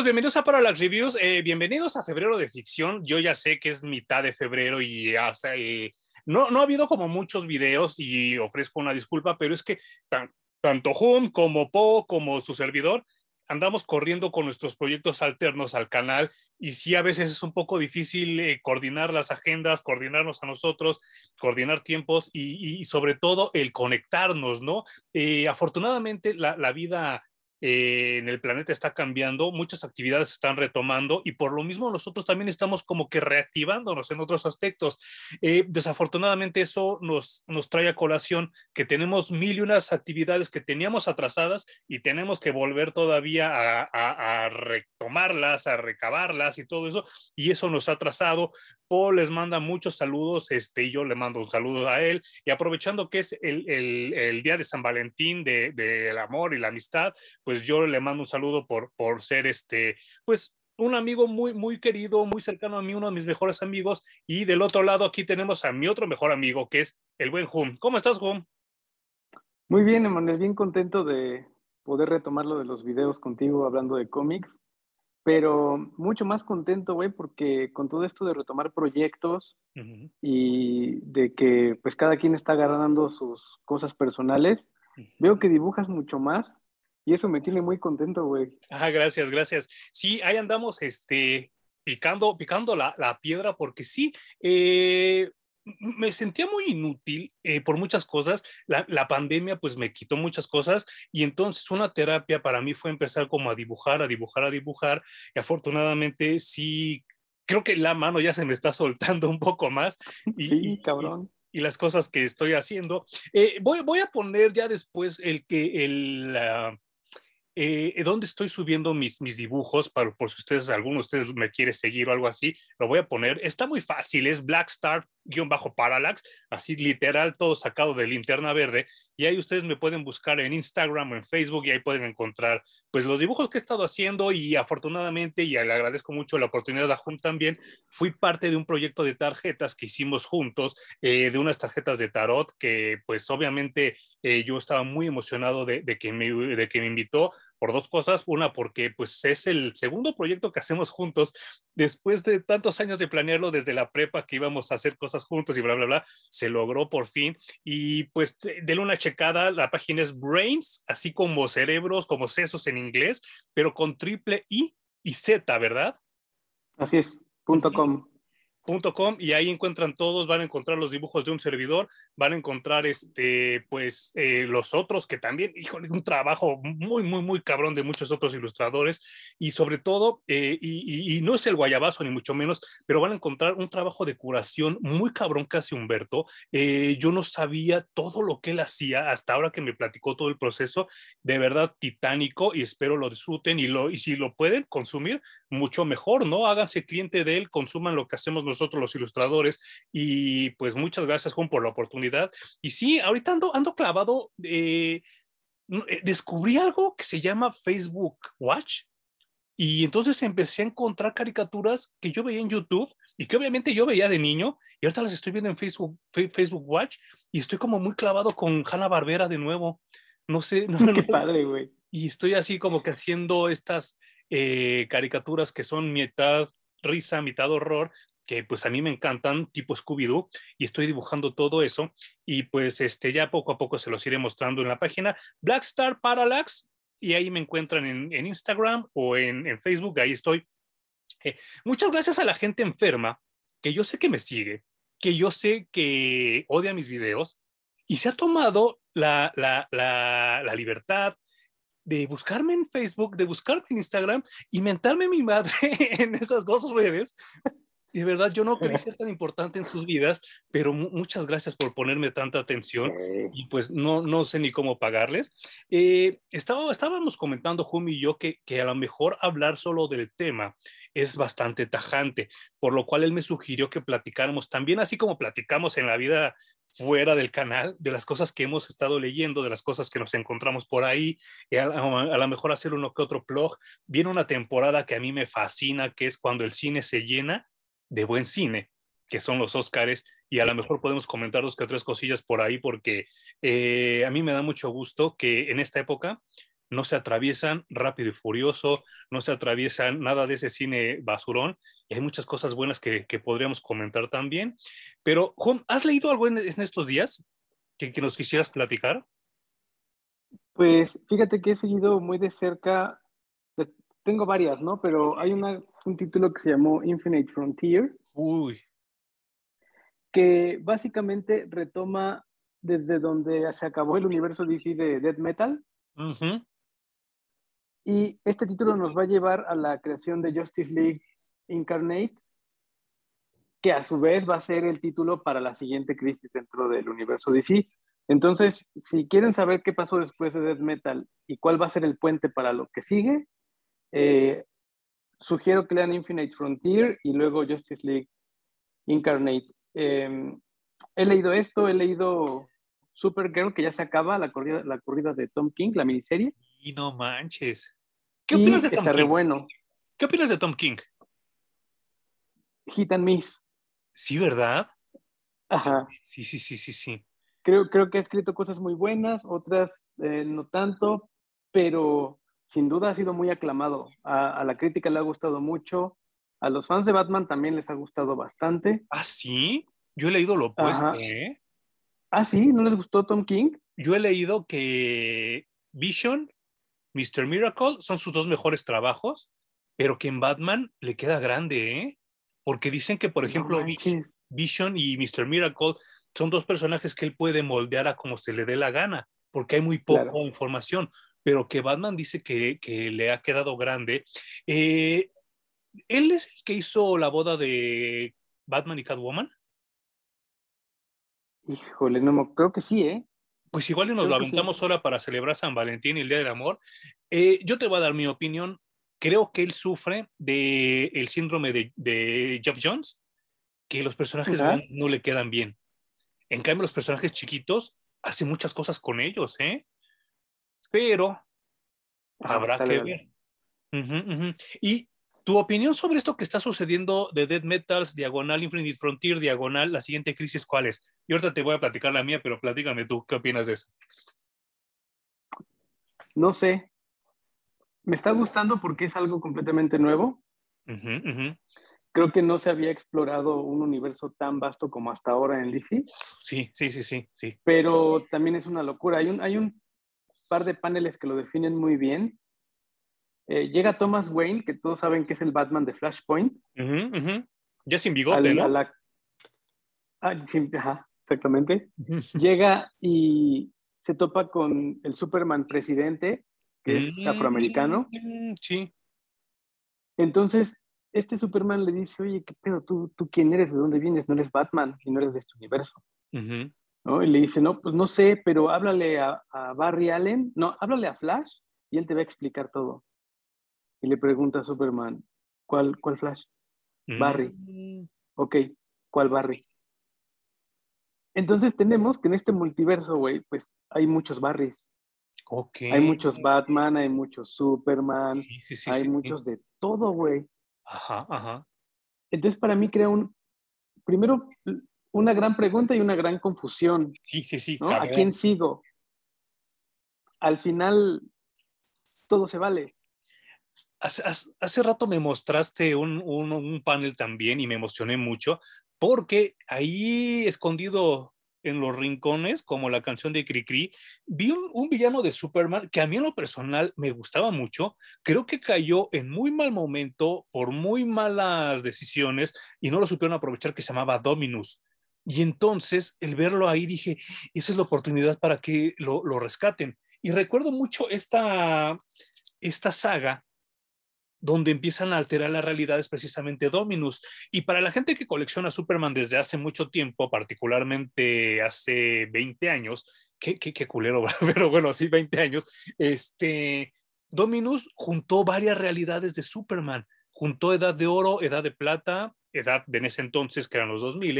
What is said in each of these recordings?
Amigos, bienvenidos a Para las Reviews. Eh, bienvenidos a Febrero de Ficción. Yo ya sé que es mitad de febrero y eh, no, no ha habido como muchos videos y ofrezco una disculpa, pero es que tanto Hum como Po como su servidor andamos corriendo con nuestros proyectos alternos al canal y sí a veces es un poco difícil eh, coordinar las agendas, coordinarnos a nosotros, coordinar tiempos y, sobre todo el conectarnos, ¿no? afortunadamente la, la vida eh, en el planeta está cambiando, muchas actividades se están retomando y por lo mismo nosotros también estamos como que reactivándonos en otros aspectos. Eh, desafortunadamente eso nos, nos trae a colación que tenemos mil y unas actividades que teníamos atrasadas y tenemos que volver todavía a, a retomarlas, a recabarlas y todo eso y eso nos ha atrasado. Paul les manda muchos saludos, este, y yo le mando un saludo a él. Y aprovechando que es el, el, día de San Valentín del de, amor y la amistad, pues yo le mando un saludo por, por ser este, pues un amigo muy, muy querido, muy cercano a mí, uno de mis mejores amigos. Y del otro lado aquí tenemos a mi otro mejor amigo, que es el buen Hum. ¿Cómo estás, Hum? Muy bien, Emanuel, bien contento de poder retomar lo de los videos contigo hablando de cómics pero mucho más contento, güey, porque con todo esto de retomar proyectos y de que pues cada quien está agarrando sus cosas personales, veo que dibujas mucho más y eso me tiene muy contento, güey. Ah, gracias, gracias. Sí, ahí andamos, este, picando, picando la, la piedra porque sí, eh, me sentía muy inútil eh, por muchas cosas. La, la, pandemia pues me quitó muchas cosas y entonces una terapia para mí fue empezar como a dibujar, a dibujar, a dibujar y afortunadamente sí, creo que la mano ya se me está soltando un poco más. Y, sí, cabrón. Y, y las cosas que estoy haciendo. Eh, voy, voy, a poner ya después el que el... Uh, eh, dónde estoy subiendo mis, mis dibujos, para, por si ustedes, alguno de ustedes me quiere seguir o algo así, lo voy a poner. Está muy fácil, es Blackstar-Parallax, así literal, todo sacado de linterna verde. Y ahí ustedes me pueden buscar en Instagram o en Facebook y ahí pueden encontrar pues los dibujos que he estado haciendo y afortunadamente, y le agradezco mucho la oportunidad a Hum también, fui parte de un proyecto de tarjetas que hicimos juntos, eh, de unas tarjetas de tarot que pues obviamente eh, yo estaba muy emocionado de, de, que me, de que me invitó por dos cosas. Una, porque pues es el segundo proyecto que hacemos juntos después de tantos años de planearlo desde la prepa que íbamos a hacer cosas juntos y bla, bla, bla. Se logró por fin. Y pues denle una checada. La página es Brains, así como cerebros, como sesos en inglés, pero con triple I y Z, ¿verdad? Así es, punto com. Com, y ahí encuentran todos, van a encontrar los dibujos de un servidor, van a encontrar este, pues, eh, los otros que también, híjole, un trabajo muy, muy, muy cabrón de muchos otros ilustradores, y sobre todo, eh, y, no es el guayabazo ni mucho menos, pero van a encontrar un trabajo de curación muy cabrón que hace Humberto. Eh, yo no sabía todo lo que él hacía hasta ahora que me platicó todo el proceso, de verdad titánico, y espero lo disfruten, y, lo, y si lo pueden consumir, mucho mejor, ¿no? Háganse cliente de él, consuman lo que hacemos nosotros los ilustradores y pues muchas gracias Juan por la oportunidad. Y sí, ahorita ando, ando clavado, eh, descubrí algo que se llama Facebook Watch y entonces empecé a encontrar caricaturas que yo veía en YouTube y que obviamente yo veía de niño y ahorita las estoy viendo en Facebook, Facebook Watch y estoy como muy clavado con Hanna Barbera de nuevo. No sé, no, Qué padre, güey. Y estoy así como que haciendo estas eh, caricaturas que son mitad risa, mitad horror, que pues a mí me encantan, tipo Scooby-Doo, y estoy dibujando todo eso, y pues este, ya poco a poco se los iré mostrando en la página Blackstar Parallax, y ahí me encuentran en, en Instagram o en, en, Facebook, ahí estoy. Eh, muchas gracias a la gente enferma, que yo sé que me sigue, que yo sé que odia mis videos, y se ha tomado la, la, la, la libertad, de buscarme en Facebook, de buscarme en Instagram y mentarme mi madre en esas dos redes. De verdad, yo no quería ser tan importante en sus vidas, pero muchas gracias por ponerme tanta atención y pues no, no sé ni cómo pagarles. Eh, estaba, estábamos comentando, Jumi y yo, que, que a lo mejor hablar solo del tema es bastante tajante, por lo cual él me sugirió que platicáramos también, así como platicamos en la vida fuera del canal, de las cosas que hemos estado leyendo, de las cosas que nos encontramos por ahí, a, a, lo mejor hacer uno que otro blog. Viene una temporada que a mí me fascina, que es cuando el cine se llena de buen cine, que son los Óscares, y a lo mejor podemos comentar dos que tres cosillas por ahí porque eh, a mí me da mucho gusto que en esta época no se atraviesan Rápido y Furioso, no se atraviesan nada de ese cine basurón, y hay muchas cosas buenas que, podríamos comentar también. Pero, Juan, ¿has leído algo en, estos días que, nos quisieras platicar? Pues fíjate que he seguido muy de cerca, tengo varias, ¿no? Pero hay una, un título que se llamó Infinite Frontier. Uy. Que básicamente retoma desde donde se acabó el universo DC de Death Metal. Y este título nos va a llevar a la creación de Justice League Incarnate, que a su vez va a ser el título para la siguiente crisis dentro del universo DC. Entonces, si quieren saber qué pasó después de Death Metal y cuál va a ser el puente para lo que sigue, eh, sugiero que lean Infinite Frontier y luego Justice League Incarnate. Em, he leído esto, he leído Supergirl, que ya se acaba, la corrida, la corrida de Tom King, la miniserie. Y no manches. ¿Qué opinas de Tom está King? bueno. ¿Qué opinas de Tom King? Hit and miss. Sí, ¿verdad? Ajá. Sí, sí, sí, sí, sí. Creo, creo que ha escrito cosas muy buenas, otras eh, no tanto, pero sin duda ha sido muy aclamado. A, la crítica le ha gustado mucho. A los fans de Batman también les ha gustado bastante. ¿Ah, sí? Yo he leído lo opuesto, ¿eh? ¿Ah, sí? ¿No les gustó Tom King? Yo he leído que Vision, Mr. Miracle son sus dos mejores trabajos, pero que en Batman le queda grande, ¿eh? Porque dicen que, por ejemplo, Vision y Mr. Miracle son dos personajes que él puede moldear a como se le dé la gana, porque hay muy poca información, pero que Batman dice que, le ha quedado grande. Eh, ¿Él es el que hizo la boda de Batman y Catwoman? Híjole, no, creo que sí, ¿eh? Pues igual nos lo aventamos ahora para celebrar San Valentín y el Día del Amor. Eh, yo te voy a dar mi opinión. Creo que él sufre del el síndrome de, Jeff Jones, que los personajes no le quedan bien. En cambio, los personajes chiquitos hace muchas cosas con ellos, ¿eh? Pero ah, habrá que ver. Y tu opinión sobre esto que está sucediendo de Dead Metals, diagonal Infinite Frontier, diagonal la siguiente crisis, ¿cuál es? Y ahorita te voy a platicar la mía, pero platícame tú, ¿qué opinas de eso? No sé. Me está gustando porque es algo completamente nuevo. Creo que no se había explorado un universo tan vasto como hasta ahora en DC. Sí, sí, sí, sí, sí. Pero también es una locura. Hay un, hay un par de paneles que lo definen muy bien eh, llega Thomas Wayne, que todos saben que es el Batman de Flashpoint. Ya sin bigote, ¿no? Ah, ajá, exactamente. llega y se topa con el Superman presidente, que es mm, afroamericano. Sí. Entonces, este Superman le dice, oye, ¿qué pedo? ¿Tú, ¿Tú quién eres? ¿De dónde vienes? No eres Batman y no eres de este universo. ¿No? Y le dice, no, pues no sé, pero háblale a, a Barry Allen, no, háblale a Flash y él te va a explicar todo y le pregunta a Superman, ¿cuál, cuál Flash? Barry. Mm. Ok, ¿cuál Barry? Entonces tenemos que en este multiverso, güey, pues hay muchos Barrys. Okay. Hay muchos Batman, hay muchos Superman, hay muchos de todo, güey. Ajá, ajá. Entonces para mí crea un, primero, una gran pregunta y una gran confusión. Sí, sí, sí. ¿A quién sigo? Al final, todo se vale. Hace, rato me mostraste un, panel también y me emocioné mucho porque ahí escondido en los rincones, como la canción de Cricri, vi un, villano de Superman que a mí en lo personal me gustaba mucho. Creo que cayó en muy mal momento por muy malas decisiones y no lo supieron aprovechar, que se llamaba Dominus. Y entonces, el verlo ahí, dije, esa es la oportunidad para que lo, lo rescaten. Y recuerdo mucho esta, esta saga donde empiezan a alterar la realidad es precisamente Dominus. Y para la gente que colecciona Superman desde hace mucho tiempo, particularmente hace 20 años, qué, qué, culero, pero bueno, sí, 20 años, este, Dominus juntó varias realidades de Superman. Juntó edad de oro, edad de plata, edad de en ese entonces, que eran los 2000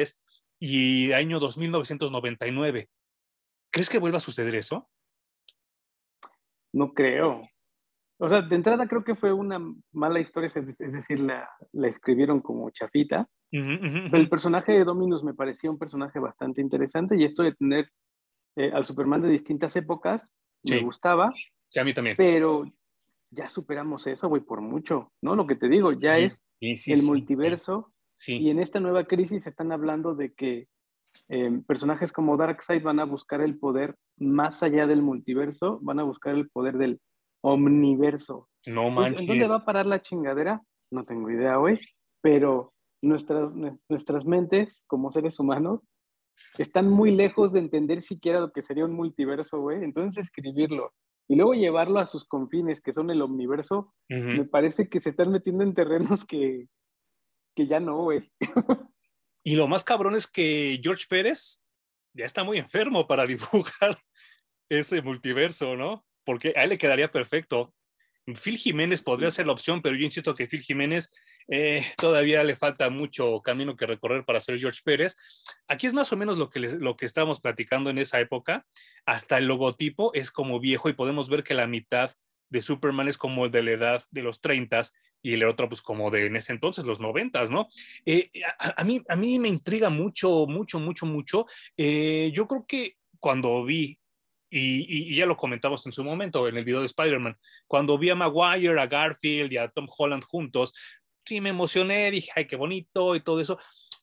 y año 2999. ¿Crees que vuelva a suceder eso? No creo. O sea, de entrada creo que fue una mala historia, es decir, la, escribieron como chafita. el personaje de Dominus me parecía un personaje bastante interesante y esto de tener eh, al Superman de distintas épocas me gustaba. Sí, a mí también. Pero ya superamos eso, güey, por mucho, ¿no? Lo que te digo, ya es el multiverso. Y en esta nueva crisis están hablando de que em, personajes como Darkseid van a buscar el poder más allá del multiverso, van a buscar el poder del omniverso. No manches. ¿En dónde va a parar la chingadera? No tengo idea, güey. Pero nuestras, nuestras mentes como seres humanos están muy lejos de entender siquiera lo que sería un multiverso, güey. Entonces escribirlo y luego llevarlo a sus confines, que son el omniverso, me parece que se están metiendo en terrenos que, que ya no, güey. y lo más cabrón es que George Pérez ya está muy enfermo para dibujar ese multiverso, ¿no? Porque a él le quedaría perfecto. Phil Jiménez podría ser la opción, pero yo insisto que Phil Jiménez eh, todavía le falta mucho camino que recorrer para ser George Pérez. Aquí es más o menos lo que, lo que estábamos platicando en esa época. Hasta el logotipo es como viejo y podemos ver que la mitad de Superman es como el de la edad de los 30 y el otro pues como de en ese entonces, los 90, ¿no? Eh, a, mí, a mí me intriga mucho, mucho, mucho, mucho. Eh, yo creo que cuando vi y, ya lo comentamos en su momento en el video de Spider-Man, cuando vi a Maguire, a Garfield y a Tom Holland juntos, sí me emocioné, dije, ay, qué bonito y todo eso.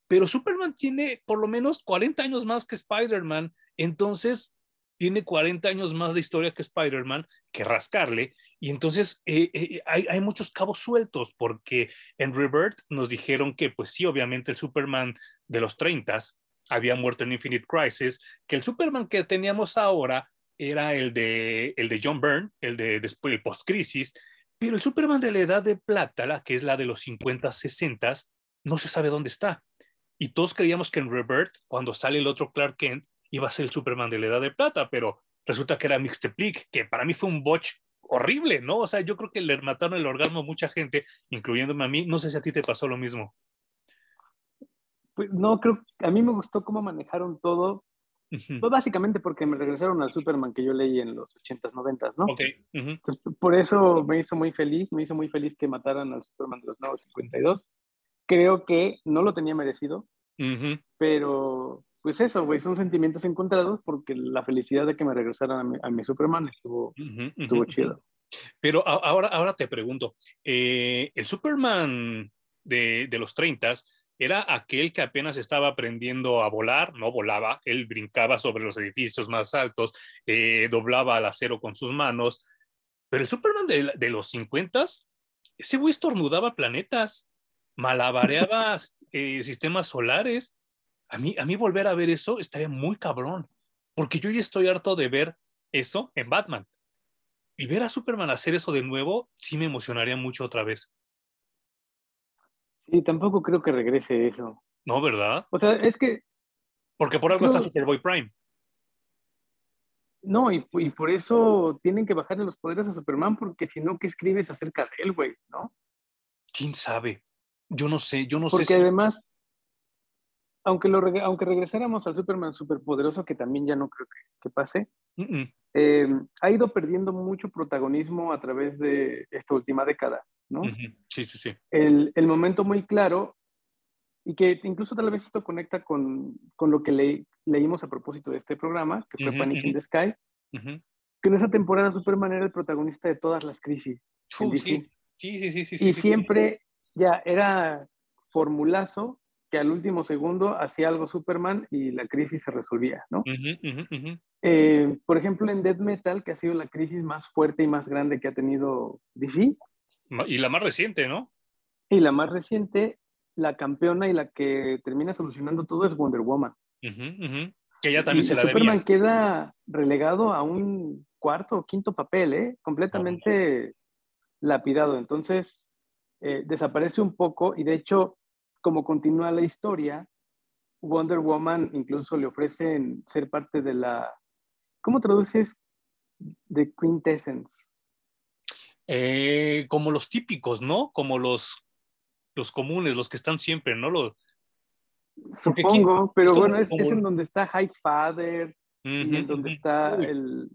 Pero Superman tiene por lo menos 40 años más que Spider-Man, entonces tiene 40 años más de historia que Spider-Man, que rascarle, y entonces eh, eh, hay, muchos cabos sueltos, porque en Rebirth nos dijeron que, pues sí, obviamente el Superman de los 30 había muerto en Infinite Crisis, que el Superman que teníamos ahora era el de, el de John Byrne, el de después el post-crisis, pero el Superman de la edad de plata, la que es la de los 50, 60, no se sabe dónde está. Y todos creíamos que en Rebirth, cuando sale el otro Clark Kent, iba a ser el Superman de la edad de plata, pero resulta que era Mixteplic, que para mí fue un botch horrible, ¿no? O sea, yo creo que le mataron el orgasmo a mucha gente, incluyéndome a mí. No sé si a ti te pasó lo mismo. Pues no, creo, a mí me gustó cómo manejaron todo, pues básicamente porque me regresaron al Superman que yo leí en los 80s, 90s, ¿no? Ok. por eso me hizo muy feliz, me hizo muy feliz que mataran al Superman de los nuevos 52. Creo que no lo tenía merecido, pero pues eso, güey, son sentimientos encontrados porque la felicidad de que me regresaran a mi, Superman estuvo, estuvo chido. Pero ahora, ahora te pregunto, eh, el Superman de, de los 30s era aquel que apenas estaba aprendiendo a volar, no volaba, él brincaba sobre los edificios más altos, eh, doblaba al acero con sus manos, pero el Superman de, los 50, ese güey estornudaba planetas, malabareaba eh, sistemas solares. A mí, a mí volver a ver eso estaría muy cabrón, porque yo ya estoy harto de ver eso en Batman. Y ver a Superman hacer eso de nuevo sí me emocionaría mucho otra vez. Y tampoco creo que regrese eso. No, ¿verdad? O sea, es que... Porque por algo está Superboy Prime. No, y, por eso tienen que bajarle los poderes a Superman, porque si no, ¿qué escribes acerca de él, güey? ¿No? ¿Quién sabe? Yo no sé, yo no sé. Porque además, aunque, lo, aunque regresáramos al Superman superpoderoso, que también ya no creo que, pase, eh, ha ido perdiendo mucho protagonismo a través de esta última década. ¿no? Sí, sí, sí. El, el, momento muy claro y que incluso tal vez esto conecta con, con lo que leímos a propósito de este programa, que fue Panic in the Sky, que en esa temporada Superman era el protagonista de todas las crisis. sí. Sí, sí, sí, sí, Y siempre ya era formulazo que al último segundo hacía algo Superman y la crisis se resolvía, ¿no? Eh, por ejemplo, en Dead Metal, que ha sido la crisis más fuerte y más grande que ha tenido DC, y la más reciente, ¿no? Y la más reciente, la campeona y la que termina solucionando todo es Wonder Woman. Que ya también se la Superman queda relegado a un cuarto o quinto papel, ¿eh? Completamente lapidado. Entonces, eh, desaparece un poco y de hecho, como continúa la historia, Wonder Woman incluso le ofrecen ser parte de la... ¿Cómo traduces? The Quintessence. Eh, como los típicos, ¿no? Como los, los comunes, los que están siempre, ¿no? Los, Supongo, pero bueno, es, en donde está High Father, en donde está el,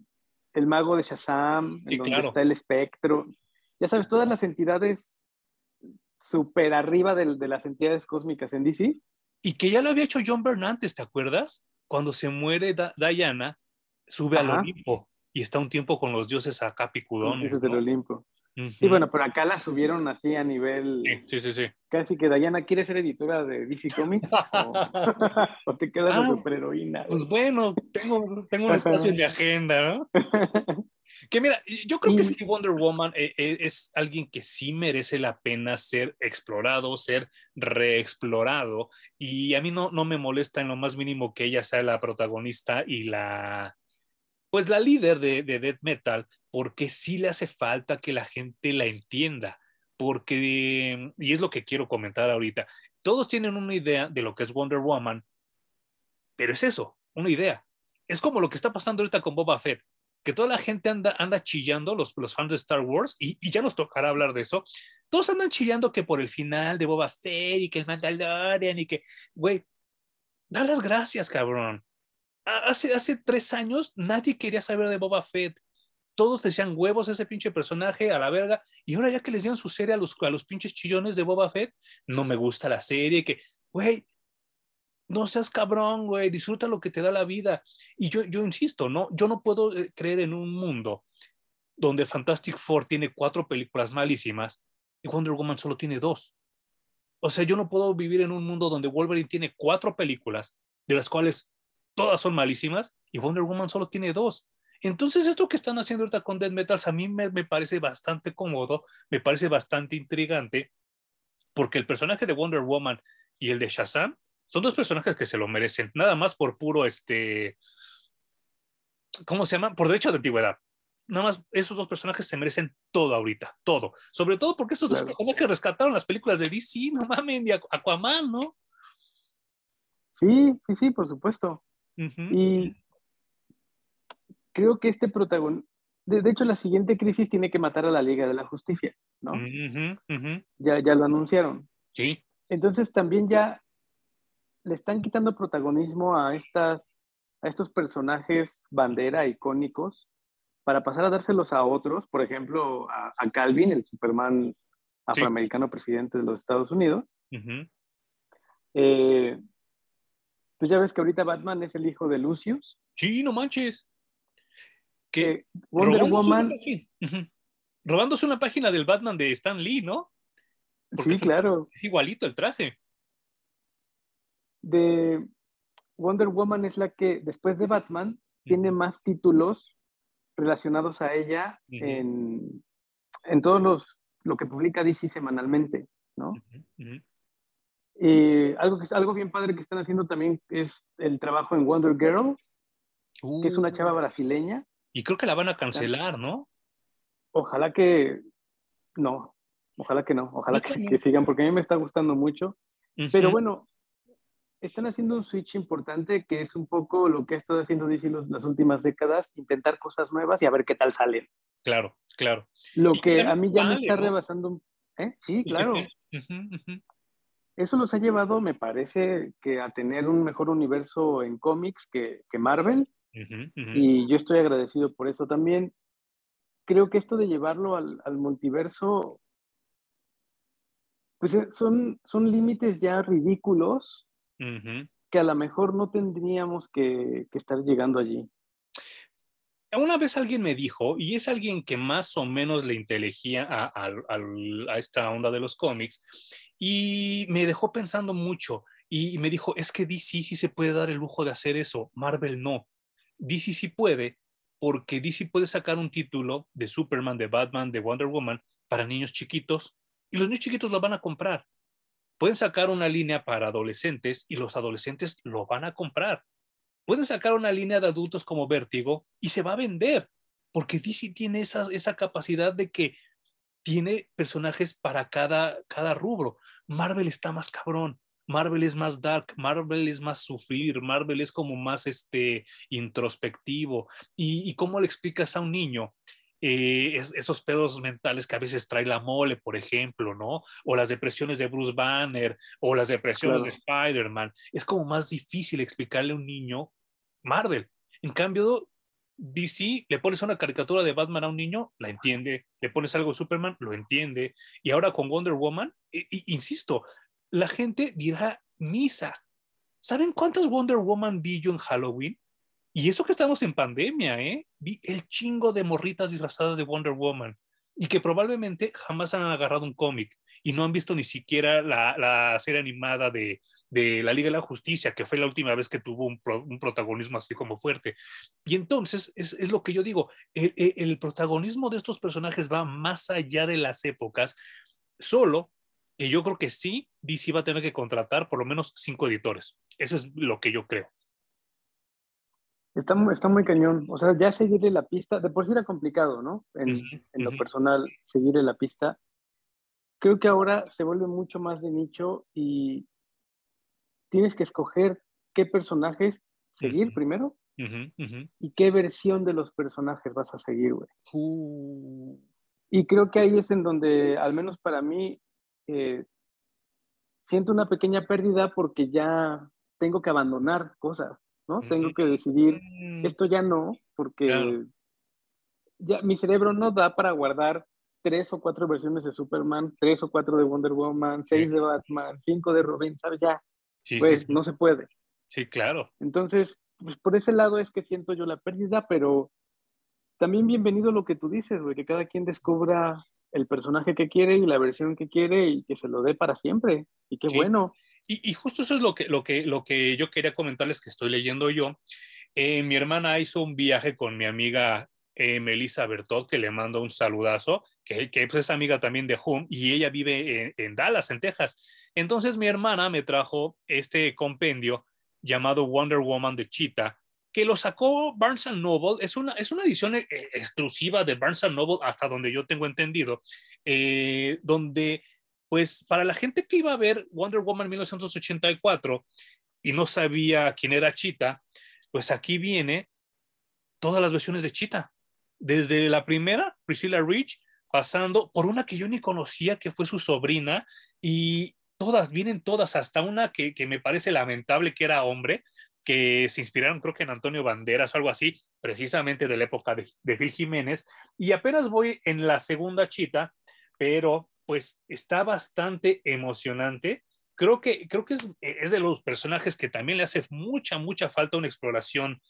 el, mago de Shazam, en donde está el espectro. Ya sabes, todas las entidades súper arriba de, de, las entidades cósmicas en DC. Y que ya lo había hecho John Bernantes, ¿te acuerdas? Cuando se muere Diana, sube al Olimpo y está un tiempo con los dioses acá picudones. Los dioses del Olimpo. Y bueno, pero acá la subieron así a nivel. Sí, sí, sí. Casi que Diana quiere ser editora de DC Comics o, te quedas ah, superheroína. Pues bueno, tengo, tengo un espacio en mi agenda, ¿no? que mira, yo creo que sí, Wonder Woman eh, eh, es alguien que sí merece la pena ser explorado, ser reexplorado. Y a mí no, no me molesta en lo más mínimo que ella sea la protagonista y la. Pues la líder de, de Death Metal, porque sí le hace falta que la gente la entienda, porque, y es lo que quiero comentar ahorita, todos tienen una idea de lo que es Wonder Woman, pero es eso, una idea. Es como lo que está pasando ahorita con Boba Fett, que toda la gente anda, anda chillando, los, los fans de Star Wars, y, y, ya nos tocará hablar de eso, todos andan chillando que por el final de Boba Fett y que el Mandalorian y que, güey, da las gracias, cabrón. Hace, hace tres años nadie quería saber de Boba Fett todos decían huevos ese pinche personaje a la verga. Y ahora ya que les dieron su serie a los, a los pinches chillones de Boba Fett, no me gusta la serie, que, güey, no seas cabrón, güey, disfruta lo que te da la vida. Y yo, yo insisto, ¿no? Yo no puedo eh, creer en un mundo donde Fantastic Four tiene cuatro películas malísimas y Wonder Woman solo tiene dos. O sea, yo no puedo vivir en un mundo donde Wolverine tiene cuatro películas, de las cuales todas son malísimas, y Wonder Woman solo tiene dos. Entonces, esto que están haciendo ahorita con Dead Metals a mí me, parece bastante cómodo, me parece bastante intrigante, porque el personaje de Wonder Woman y el de Shazam son dos personajes que se lo merecen, nada más por puro, este, ¿cómo se llama? Por derecho de antigüedad. Nada más esos dos personajes se merecen todo ahorita, todo. Sobre todo porque esos dos personajes rescataron las películas de DC, no mames, y Aquaman, ¿no? Sí, sí, sí, por supuesto. Y creo que este protagonista, de, hecho la siguiente crisis tiene que matar a la Liga de la Justicia, ¿no? Ya, ya lo anunciaron. Sí. Entonces también ya le están quitando protagonismo a, estas, a estos personajes bandera icónicos para pasar a dárselos a otros, por ejemplo, a, Calvin, el Superman afroamericano presidente de los Estados Unidos. Eh, pues ya ves que ahorita Batman es el hijo de Lucius. Sí, no manches que Wonder Woman. Robándose una página del Batman de Stan Lee, ¿no? sí, claro. Es igualito el traje. De Wonder Woman es la que, después de Batman, tiene más títulos relacionados a ella en, en, todos los lo que publica DC semanalmente, ¿no? Y algo, que, algo bien padre que están haciendo también es el trabajo en Wonder Girl, que es una uh. chava brasileña y creo que la van a cancelar, ¿no? Ojalá que no, ojalá que no, ojalá que, sigan, porque a mí me está gustando mucho. Pero bueno, están haciendo un switch importante que es un poco lo que ha estado haciendo DC las últimas décadas, intentar cosas nuevas y a ver qué tal salen. Claro, claro. Lo que a mí ya me está rebasando. ¿eh? Sí, claro. Eso los ha llevado, me parece, que a tener un mejor universo en cómics que, que Marvel y yo estoy agradecido por eso también. Creo que esto de llevarlo al, multiverso, pues eh, son, son límites ya ridículos que a lo mejor no tendríamos que, estar llegando allí. Una vez alguien me dijo, y es alguien que más o menos le inteligía a, a, esta onda de los cómics, y me dejó pensando mucho, y me dijo, es que DC sí se puede dar el lujo de hacer eso, Marvel no. DC sí puede, porque DC puede sacar un título de Superman, de Batman, de Wonder Woman para niños chiquitos y los niños chiquitos lo van a comprar. Pueden sacar una línea para adolescentes y los adolescentes lo van a comprar. Pueden sacar una línea de adultos como Vértigo y se va a vender, porque DC tiene esa, esa capacidad de que tiene personajes para cada, cada rubro. Marvel está más cabrón. Marvel es más dark, Marvel es más sufrir, Marvel es como más este, introspectivo. ¿Y, cómo le explicas a un niño eh, esos pedos mentales que a veces trae la mole, por ejemplo, ¿no? O las depresiones de Bruce Banner, o las depresiones de Spider-Man. Es como más difícil explicarle a un niño Marvel. En cambio, DC, le pones una caricatura de Batman a un niño, la entiende, le pones algo de Superman, lo entiende, y ahora con Wonder Woman, insisto, la gente dirá misa. ¿Saben cuántas Wonder Woman vi yo en Halloween? Y eso que estamos en pandemia, ¿eh? Vi el chingo de morritas disfrazadas de Wonder Woman y que probablemente jamás han agarrado un cómic y no han visto ni siquiera la, serie animada de, la Liga de la Justicia, que fue la última vez que tuvo un, protagonismo así como fuerte. Y entonces es, lo que yo digo, el, protagonismo de estos personajes va más allá de las épocas, solo que yo creo que sí, DC va a tener que contratar por lo menos cinco editores. Eso es lo que yo creo. Está, está muy cañón. O sea, ya seguirle la pista, de por sí era complicado, ¿no? En, en lo personal, seguirle la pista. Creo que ahora se vuelve mucho más de nicho y tienes que escoger qué personajes seguir primero y qué versión de los personajes vas a seguir, güey. Y creo que ahí es en donde, al menos para mí, eh, siento una pequeña pérdida porque ya tengo que abandonar cosas. ¿No? Tengo que decidir, mm. esto ya no, porque ya mi cerebro no da para guardar tres o cuatro versiones de Superman, tres o cuatro de Wonder Woman, seis de Batman, cinco de Robin, ¿sabes? Ya, pues no se puede. Sí, claro. Entonces, pues por ese lado es que siento yo la pérdida, pero también bienvenido lo que tú dices, güey, que cada quien descubra el personaje que quiere y la versión que quiere y que se lo dé para siempre. Y qué bueno. Y, justo eso es lo que, lo, que, lo que yo quería comentarles que estoy leyendo yo. Eh, mi hermana hizo un viaje con mi amiga eh, Melissa Bertot, que le mando un saludazo, que, que pues, es amiga también de Home, y ella vive en, Dallas, en Texas. Entonces mi hermana me trajo este compendio llamado Wonder Woman de Cheetah, que lo sacó Barnes Noble, es una, es una edición eh, exclusiva de Barnes Noble, hasta donde yo tengo entendido, donde pues para la gente que iba a ver Wonder Woman 1984 y no sabía quién era Cheetah, pues aquí viene todas las versiones de Cheetah. Desde la primera, Priscilla Rich, pasando por una que yo ni conocía, que fue su sobrina, y todas, vienen todas, hasta una que, me parece lamentable que era hombre, que se inspiraron creo que en Antonio Banderas o algo así, precisamente de la época de, de Phil Jiménez. Y apenas voy en la segunda chita, pero pues está bastante emocionante. Creo que, creo que es, de los personajes que también le hace mucha, mucha falta una exploración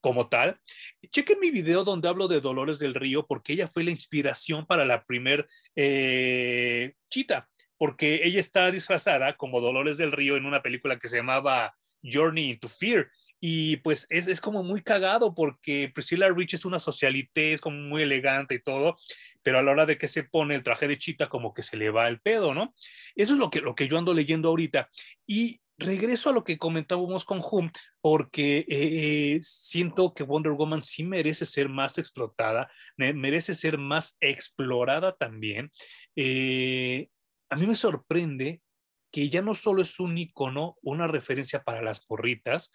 como tal. Chequen mi video donde hablo de Dolores del Río, porque ella fue la inspiración para la primer eh, chita, porque ella está disfrazada como Dolores del Río en una película que se llamaba Journey into Fear. Y pues es, es, como muy cagado porque Priscilla Rich es una socialité, es como muy elegante y todo, pero a la hora de que se pone el traje de chita como que se le va el pedo, ¿no? Eso es lo que, lo que yo ando leyendo ahorita. Y regreso a lo que comentábamos con Hum, porque eh, eh, siento que Wonder Woman sí merece ser más explotada, merece ser más explorada también. Eh, a mí me sorprende que ya no solo es un icono, una referencia para las porritas.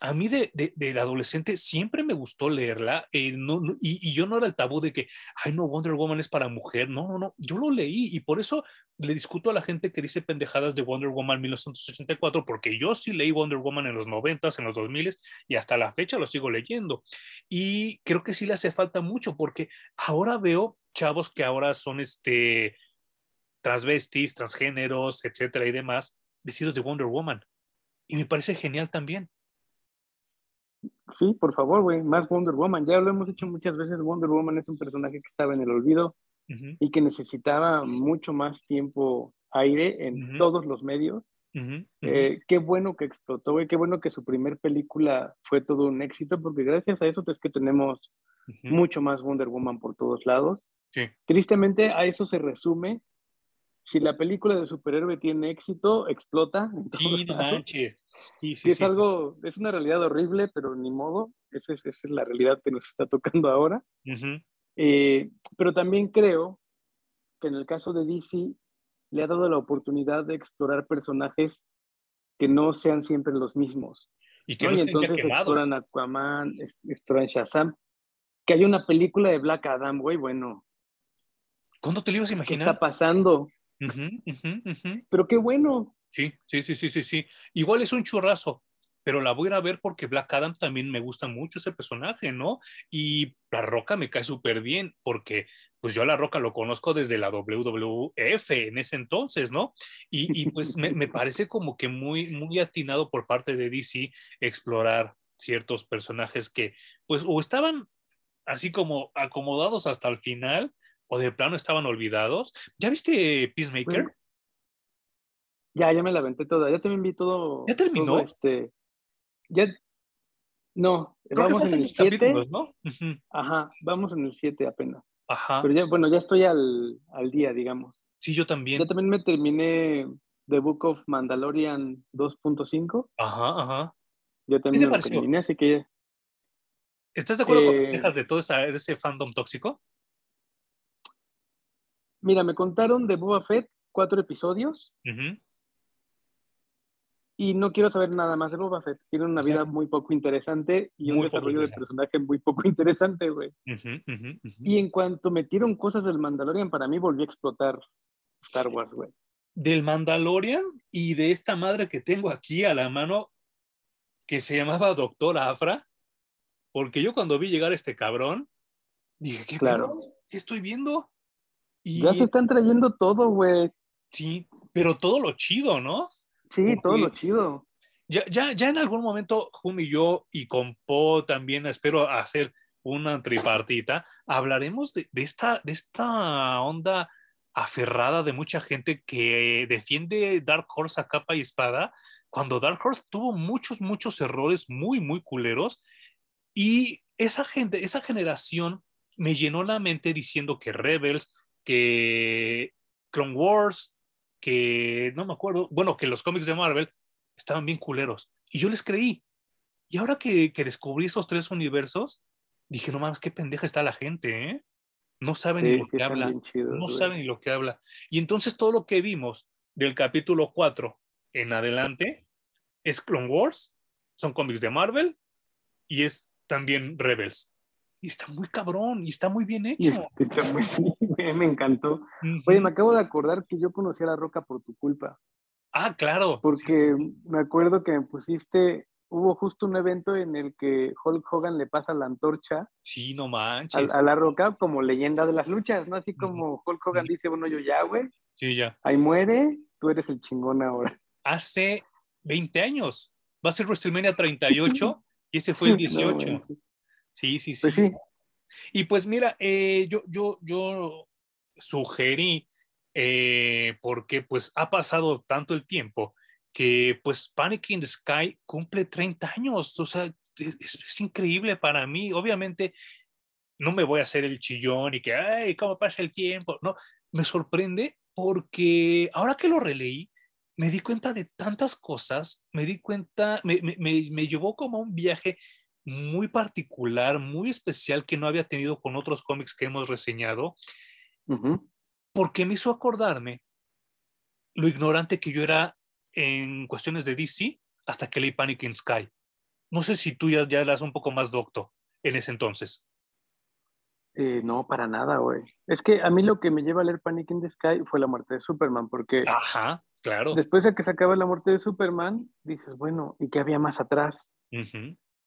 A mí de, de, adolescente siempre me gustó leerla eh, y, yo no era el tabú de que, ay, no, Wonder Woman es para mujer. No, no, no, yo lo leí y por eso le discuto a la gente que dice pendejadas de Wonder Woman 1984, porque yo sí leí Wonder Woman en los 90, en los 2000 y hasta la fecha lo sigo leyendo. Y creo que sí le hace falta mucho porque ahora veo chavos que ahora son este transvestis, transgéneros, etcétera y demás, vestidos de Wonder Woman. Y me parece genial también. Sí, por favor, güey, más Wonder Woman. Ya lo hemos dicho muchas veces, Wonder Woman es un personaje que estaba en el olvido y que necesitaba mucho más tiempo aire en todos los medios. Eh, qué bueno que explotó, güey, qué bueno que su primer película fue todo un éxito, porque gracias a eso es que tenemos mucho más Wonder Woman por todos lados. Tristemente a eso se resume si la película de superhéroe tiene éxito, explota. sí, sí, sí, es algo, es una realidad horrible, pero ni modo, esa es, la realidad que nos está tocando ahora. Eh, pero también creo que en el caso de DC le ha dado la oportunidad de explorar personajes que no sean siempre los mismos. Y que entonces exploran Aquaman, exploran Shazam. Que hay una película de Black Adam, güey, bueno. ¿Cuándo te lo ibas a imaginar? ¿Qué está pasando? Pero qué bueno. Sí, sí, sí, sí, sí, sí. Igual es un churrazo, pero la voy a ir a ver porque Black Adam también me gusta mucho ese personaje, ¿no? Y La Roca me cae súper bien porque pues yo a La Roca lo conozco desde la WWF en ese entonces, ¿no? Y, pues me, me, parece como que muy, muy atinado por parte de DC explorar ciertos personajes que pues o estaban así como acomodados hasta el final o de plano estaban olvidados. ¿Ya viste Peacemaker? Ya, ya me la aventé toda. Ya también vi todo. ¿Ya terminó? este... Ya. No, vamos en el 7. ¿no? Ajá, vamos en el 7 apenas. Ajá. Pero ya, bueno, ya estoy al, al día, digamos. Sí, yo también. Ya también me terminé The Book of Mandalorian 2.5. Ajá, ajá. Yo también me lo terminé, así que. ¿Estás de acuerdo con las quejas de todo ese fandom tóxico? Mira, me contaron de Boba Fett cuatro episodios. Y no quiero saber nada más de Boba Fett. Tiene una vida muy poco interesante y un desarrollo de personaje muy poco interesante, güey. Y en cuanto metieron cosas del Mandalorian, para mí volvió a explotar Star Wars, güey. Del Mandalorian y de esta madre que tengo aquí a la mano, que se llamaba Doctor Afra, porque yo cuando vi llegar este cabrón, dije, ¿qué, claro. ¿Qué estoy viendo? Y... Ya se están trayendo todo, güey. Sí, pero todo lo chido, ¿no? Sí, todo lo chido. Ya, ya, ya en algún momento, Jum y yo, y con Po también espero hacer una tripartita, hablaremos de, esta, de esta onda aferrada de mucha gente que defiende Dark Horse a capa y espada, cuando Dark Horse tuvo muchos, muchos errores muy, muy culeros, y esa gente, esa generación me llenó la mente diciendo que Rebels, que Clone Wars, que no me acuerdo, bueno, que los cómics de Marvel estaban bien culeros. Y yo les creí. Y ahora que, que descubrí esos tres universos, dije, no mames, qué pendeja está la gente, ¿eh? No saben ni lo que habla. no saben ni lo que habla. Y entonces todo lo que vimos del capítulo 4 en adelante es Clone Wars, son cómics de Marvel y es también Rebels y está muy cabrón y está muy bien hecho. Está muy, me encantó. Oye, me acabo de acordar que yo conocí a La Roca por tu culpa. Ah, claro. Porque me acuerdo que me pusiste, hubo justo un evento en el que Hulk Hogan le pasa la antorcha. Sí, no manches. A, La Roca como leyenda de las luchas, ¿no? Así como Hulk Hogan dice, bueno, yo ya, güey. Sí, ya. Ahí muere, tú eres el chingón ahora. Hace 20 años. Va a ser WrestleMania 38 y ese fue el 18. Sí, sí, pues sí. Y pues mira, eh, yo, yo, yo sugerí, eh, porque pues ha pasado tanto el tiempo, que pues Panic in the Sky cumple 30 años, o sea, es, increíble para mí, obviamente no me voy a hacer el chillón y que, ay, ¿cómo pasa el tiempo? No, me sorprende porque ahora que lo releí, me di cuenta de tantas cosas, me di cuenta, me, me, me llevó como un viaje muy particular, muy especial que no había tenido con otros cómics que hemos reseñado, porque me hizo acordarme lo ignorante que yo era en cuestiones de DC hasta que leí Panic in Sky. No sé si tú ya, ya eras un poco más docto en ese entonces. Eh, no, para nada, güey. Es que a mí lo que me lleva a leer Panic in the Sky fue la muerte de Superman, porque Ajá, claro. después de que se acaba la muerte de Superman, dices, bueno, ¿y qué había más atrás?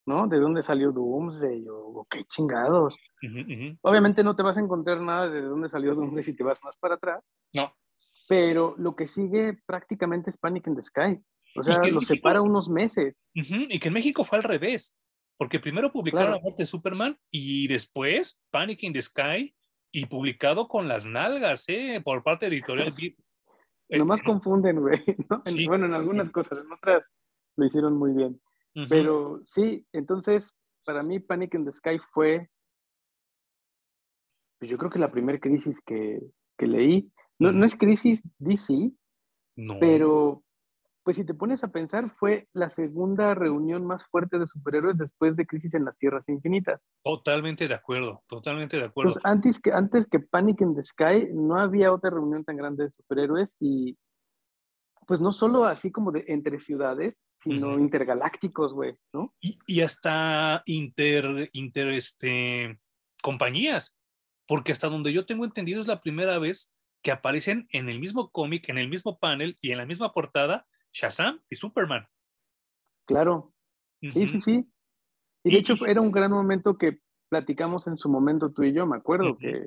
¿No? ¿De dónde salió Doomsday? O qué chingados. Obviamente no te vas a encontrar nada de dónde salió Doomsday si te vas más para atrás. No. Pero lo que sigue prácticamente es Panic in the Sky. O sea, lo separa unos meses. Y que en México fue al revés. Porque primero publicaron La muerte de Superman y después Panic in the Sky y publicado con las nalgas, ¿eh? Por parte de Editorial. Nomás confunden, güey. Bueno, en algunas cosas, en otras lo hicieron muy bien. Pero sí, entonces para mí Panic in the Sky fue, pues yo creo que la primera crisis que, que leí, no, no, es crisis DC, no. pero pues si te pones a pensar, fue la segunda reunión más fuerte de superhéroes después de Crisis en las Tierras Infinitas. Totalmente de acuerdo, totalmente de acuerdo. antes, que, antes que Panic in the Sky, no había otra reunión tan grande de superhéroes y pues no solo así como de entre ciudades, sino intergalácticos, güey, ¿no? Y, hasta inter, inter, este, compañías, porque hasta donde yo tengo entendido es la primera vez que aparecen en el mismo cómic, en el mismo panel y en la misma portada Shazam y Superman. Claro, Sí, sí, sí. Y de hecho era un gran momento que platicamos en su momento tú y yo, me acuerdo que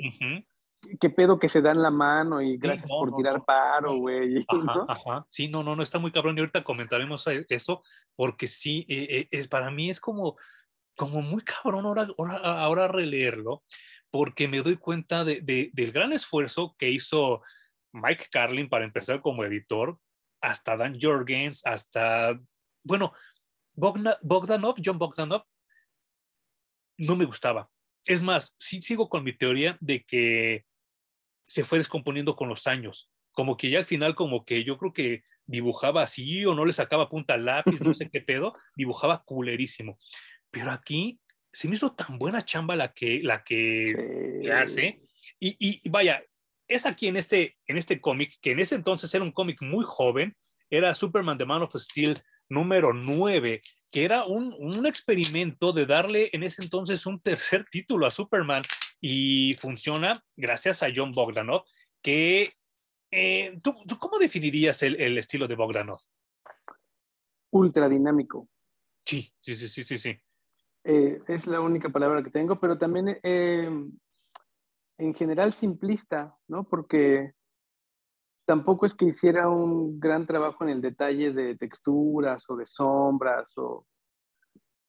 qué pedo que se dan la mano y gracias por tirar paro, güey. Ajá, Sí, no, no, no está muy cabrón y ahorita comentaremos e, eso porque sí, eh, eh, para mí es como, como muy cabrón ahora, ahora, releerlo porque me doy cuenta de, del gran esfuerzo que hizo Mike Carlin para empezar como editor, hasta Dan Jorgens, hasta, bueno, Bogdanov, John Bogdanov, no me gustaba. Es más, sí sigo con mi teoría de que se fue descomponiendo con los años. Como que ya al final, como que yo creo que dibujaba así o no le sacaba punta al lápiz, no sé qué pedo, dibujaba culerísimo. Pero aquí se me hizo tan buena chamba la que, la que, hace. Y, y, vaya, es aquí en este, en este cómic, que en ese entonces era un cómic muy joven, era Superman The Man of Steel número 9, que era un, un, experimento de darle en ese entonces un tercer título a Superman y funciona gracias a John Bogdanov, que eh, ¿tú, cómo definirías el, el, estilo de Bogdanov? Ultra dinámico. Sí, sí, sí, sí, sí. sí. Eh, es la única palabra que tengo, pero también eh, en general simplista, ¿no? Porque tampoco es que hiciera un gran trabajo en el detalle de texturas o de sombras o...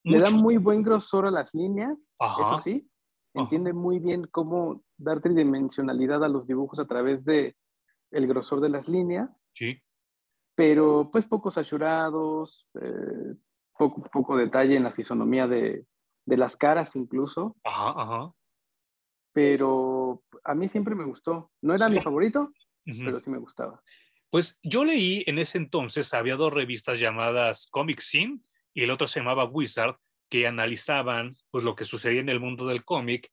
Le da muy buen grosor a las líneas, eso sí. Entiende muy bien cómo dar tridimensionalidad a los dibujos a través de el grosor de las líneas. Sí. Pero pues pocos saturados, eh, poco, poco detalle en la fisonomía de, de las caras incluso. Ajá, ajá. Pero a mí siempre me gustó. No era mi favorito, pero sí me gustaba. Pues yo leí en ese entonces, había dos revistas llamadas Comic Scene y el otro se llamaba Wizard, que analizaban pues lo que sucedía en el mundo del cómic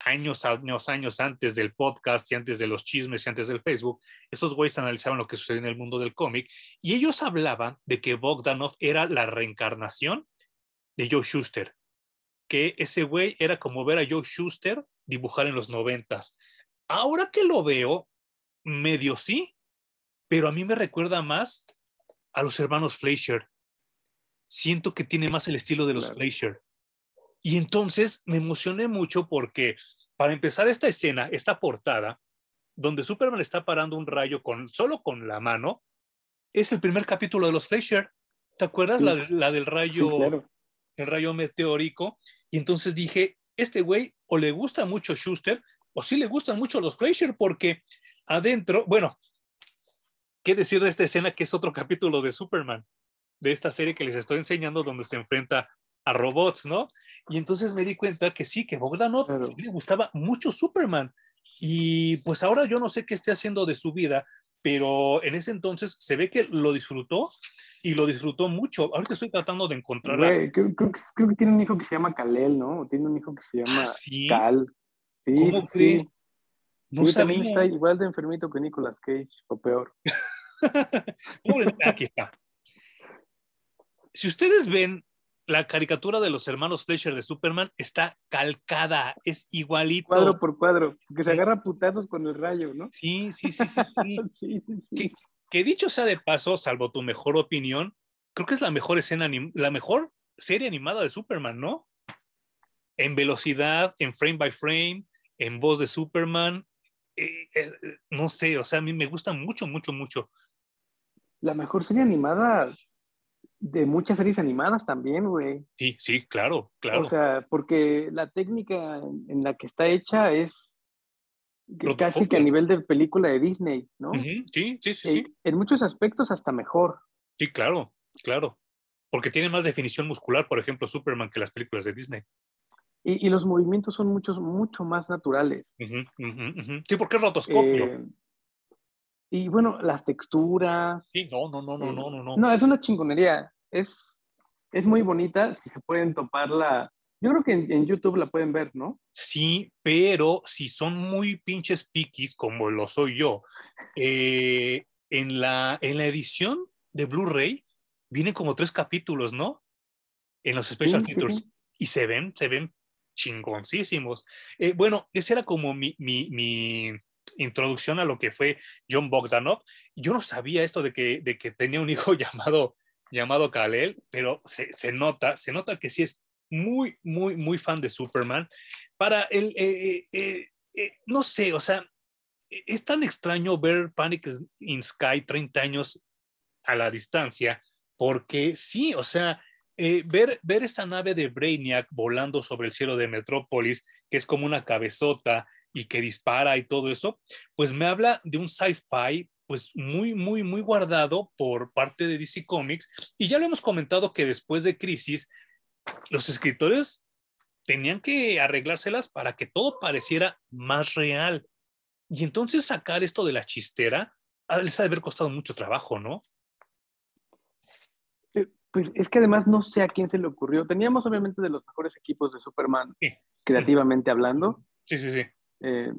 años, años, años antes del podcast y antes de los chismes y antes del Facebook, esos güeyes analizaban lo que sucedía en el mundo del cómic y ellos hablaban de que Bogdanov era la reencarnación de Joe Schuster, que ese güey era como ver a Joe Schuster dibujar en los noventas. Ahora que lo veo, medio sí, pero a mí me recuerda más a los hermanos Fleischer. Siento que tiene más el estilo de los Fleischer. Y entonces me emocioné mucho porque, para empezar esta escena, esta portada, donde Superman está parando un rayo con, solo con la mano, es el primer capítulo de los Fleischer. ¿Te acuerdas? La, del rayo, el rayo meteórico. Y entonces dije, este güey o le gusta mucho Schuster o sí le gustan mucho los Fleischer porque adentro, bueno, ¿qué decir de esta escena que es otro capítulo de Superman? De esta serie que les estoy enseñando donde se enfrenta a robots, ¿no? Y entonces me di cuenta que sí, que Bogdanov le gustaba mucho Superman. Y pues ahora yo no sé qué esté haciendo de su vida, pero en ese entonces se ve que lo disfrutó y lo disfrutó mucho. Ahorita estoy tratando de encontrar. creo, que, tiene un hijo que se llama Kalel, ¿no? Tiene un hijo que se llama ah, Cal. Sí, sí. No también está igual de enfermito que Nicolas Cage, o peor. Aquí está. Si ustedes ven la caricatura de los hermanos Fletcher de Superman, está calcada, es igualito. Cuadro por cuadro, que se agarra putazos con el rayo, ¿no? Sí, sí, sí, sí. Que, dicho sea de paso, salvo tu mejor opinión, creo que es la mejor escena, la mejor serie animada de Superman, ¿no? En velocidad, en frame by frame, en voz de Superman, eh, eh, no sé, o sea, a mí me gusta mucho, mucho, mucho. La mejor serie animada de muchas series animadas también, güey. Sí, sí, claro, claro. O sea, porque la técnica en la que está hecha es casi que a nivel de película de Disney, ¿no? Sí, sí, sí, sí. En muchos aspectos hasta mejor. Sí, claro, claro. Porque tiene más definición muscular, por ejemplo, Superman que las películas de Disney. Y, los movimientos son muchos, mucho más naturales. sí, porque es rotoscopio. Eh, y bueno, las texturas. Sí, no, no, no, no, no, no, no. No, es una chingonería. Es, es muy bonita. Si se pueden toparla. Yo creo que en, YouTube la pueden ver, ¿no? Sí, pero si son muy pinches piquis, como lo soy yo, eh, en, la, en la edición de Blu-ray vienen como tres capítulos, ¿no? En los special features. Y se ven, se ven chingoncísimos. Eh, bueno, esa era como mi, mi, introducción a lo que fue John Bogdanov. Yo no sabía esto de que, de que tenía un hijo llamado llamado Kalel, pero se, se, nota, se nota que sí es muy, muy, muy fan de Superman. Para el, eh, eh, eh, no sé, o sea, es tan extraño ver Panic in Sky 30 años a la distancia, porque sí, o sea, ver, ver esta nave de Brainiac volando sobre el cielo de Metrópolis, que es como una cabezota y que dispara y todo eso, pues me habla de un sci-fi pues muy, muy, muy guardado por parte de DC Comics. Y ya lo hemos comentado que después de Crisis, los escritores tenían que arreglárselas para que todo pareciera más real. Y entonces sacar esto de la chistera les ha de haber costado mucho trabajo, ¿no? Eh, pues es que además no sé a quién se le ocurrió. Teníamos obviamente de los mejores equipos de Superman, creativamente hablando. Sí, sí, sí. Eh,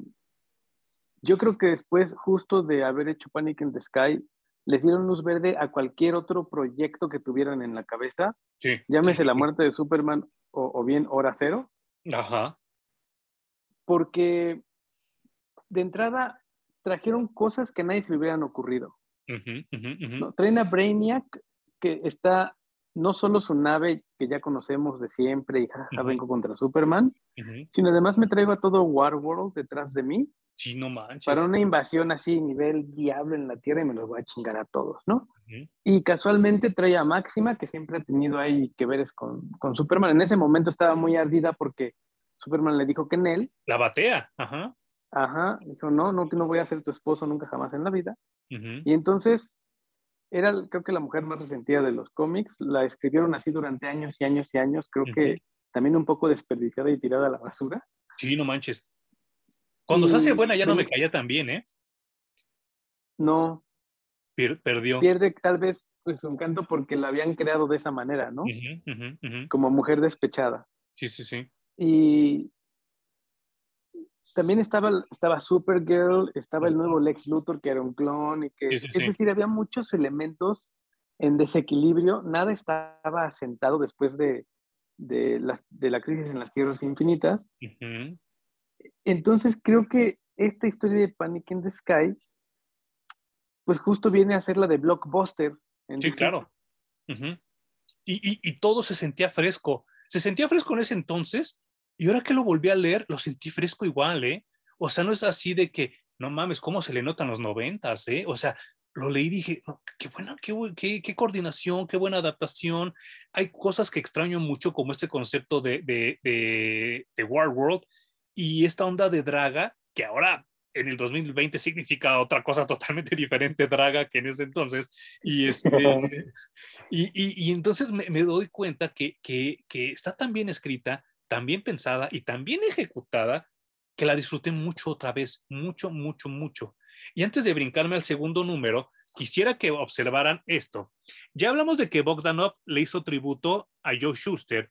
yo creo que después, justo de haber hecho Panic in the Sky, les dieron luz verde a cualquier otro proyecto que tuvieran en la cabeza. Sí. Llámese la muerte de Superman o, bien Hora Cero. Ajá. Porque de entrada trajeron cosas que a nadie se le hubieran ocurrido. Traen a Brainiac, que está no solo su nave que ya conocemos de siempre y jaja, vengo contra Superman, sino además me traigo a todo Warworld detrás de mí. Sí, no manches. Para una invasión así, nivel diablo en la Tierra y me los voy a chingar a todos, ¿no? Y casualmente trae a Máxima, que siempre ha tenido ahí que ver con, con Superman. En ese momento estaba muy ardida porque Superman le dijo que en él. La batea, ajá. Ajá, dijo, no, no, no voy a ser tu esposo nunca jamás en la vida. Y entonces era creo que la mujer más resentida de los cómics, la escribieron así durante años y años y años, creo que también un poco desperdiciada y tirada a la basura. Sí, no manches. Cuando se hace buena ya no me caía tan bien, ¿eh? No. perdió. Pierde tal vez pues, su encanto porque la habían creado de esa manera, ¿no? Como mujer despechada. Sí, sí, sí. Y también estaba, estaba Supergirl, estaba el nuevo Lex Luthor, que era un clon, y que, es decir, había muchos elementos en desequilibrio, nada estaba asentado después de, de, de la crisis en las tierras infinitas. Entonces creo que esta historia de Panic in the Sky, pues justo viene a ser la de Blockbuster. Sí, claro. y, y, y todo se sentía fresco. Se sentía fresco en ese entonces y ahora que lo volví a leer, lo sentí fresco igual, ¿eh? O sea, no es así de que, no mames, ¿cómo se le notan los noventas, eh? O sea, lo leí y dije, qué buena, qué, qué, qué, coordinación, qué buena adaptación. Hay cosas que extraño mucho, como este concepto de, de, de, de War World y esta onda de Draga, que ahora en el 2020 significa otra cosa totalmente diferente Draga que en ese entonces. Y, este, y, y, y, entonces me, me doy cuenta que, que, que, está tan bien escrita, tan bien pensada y tan bien ejecutada que la disfruté mucho otra vez, mucho, mucho, mucho. Y antes de brincarme al segundo número, quisiera que observaran esto. Ya hablamos de que Bogdanov le hizo tributo a Joe Schuster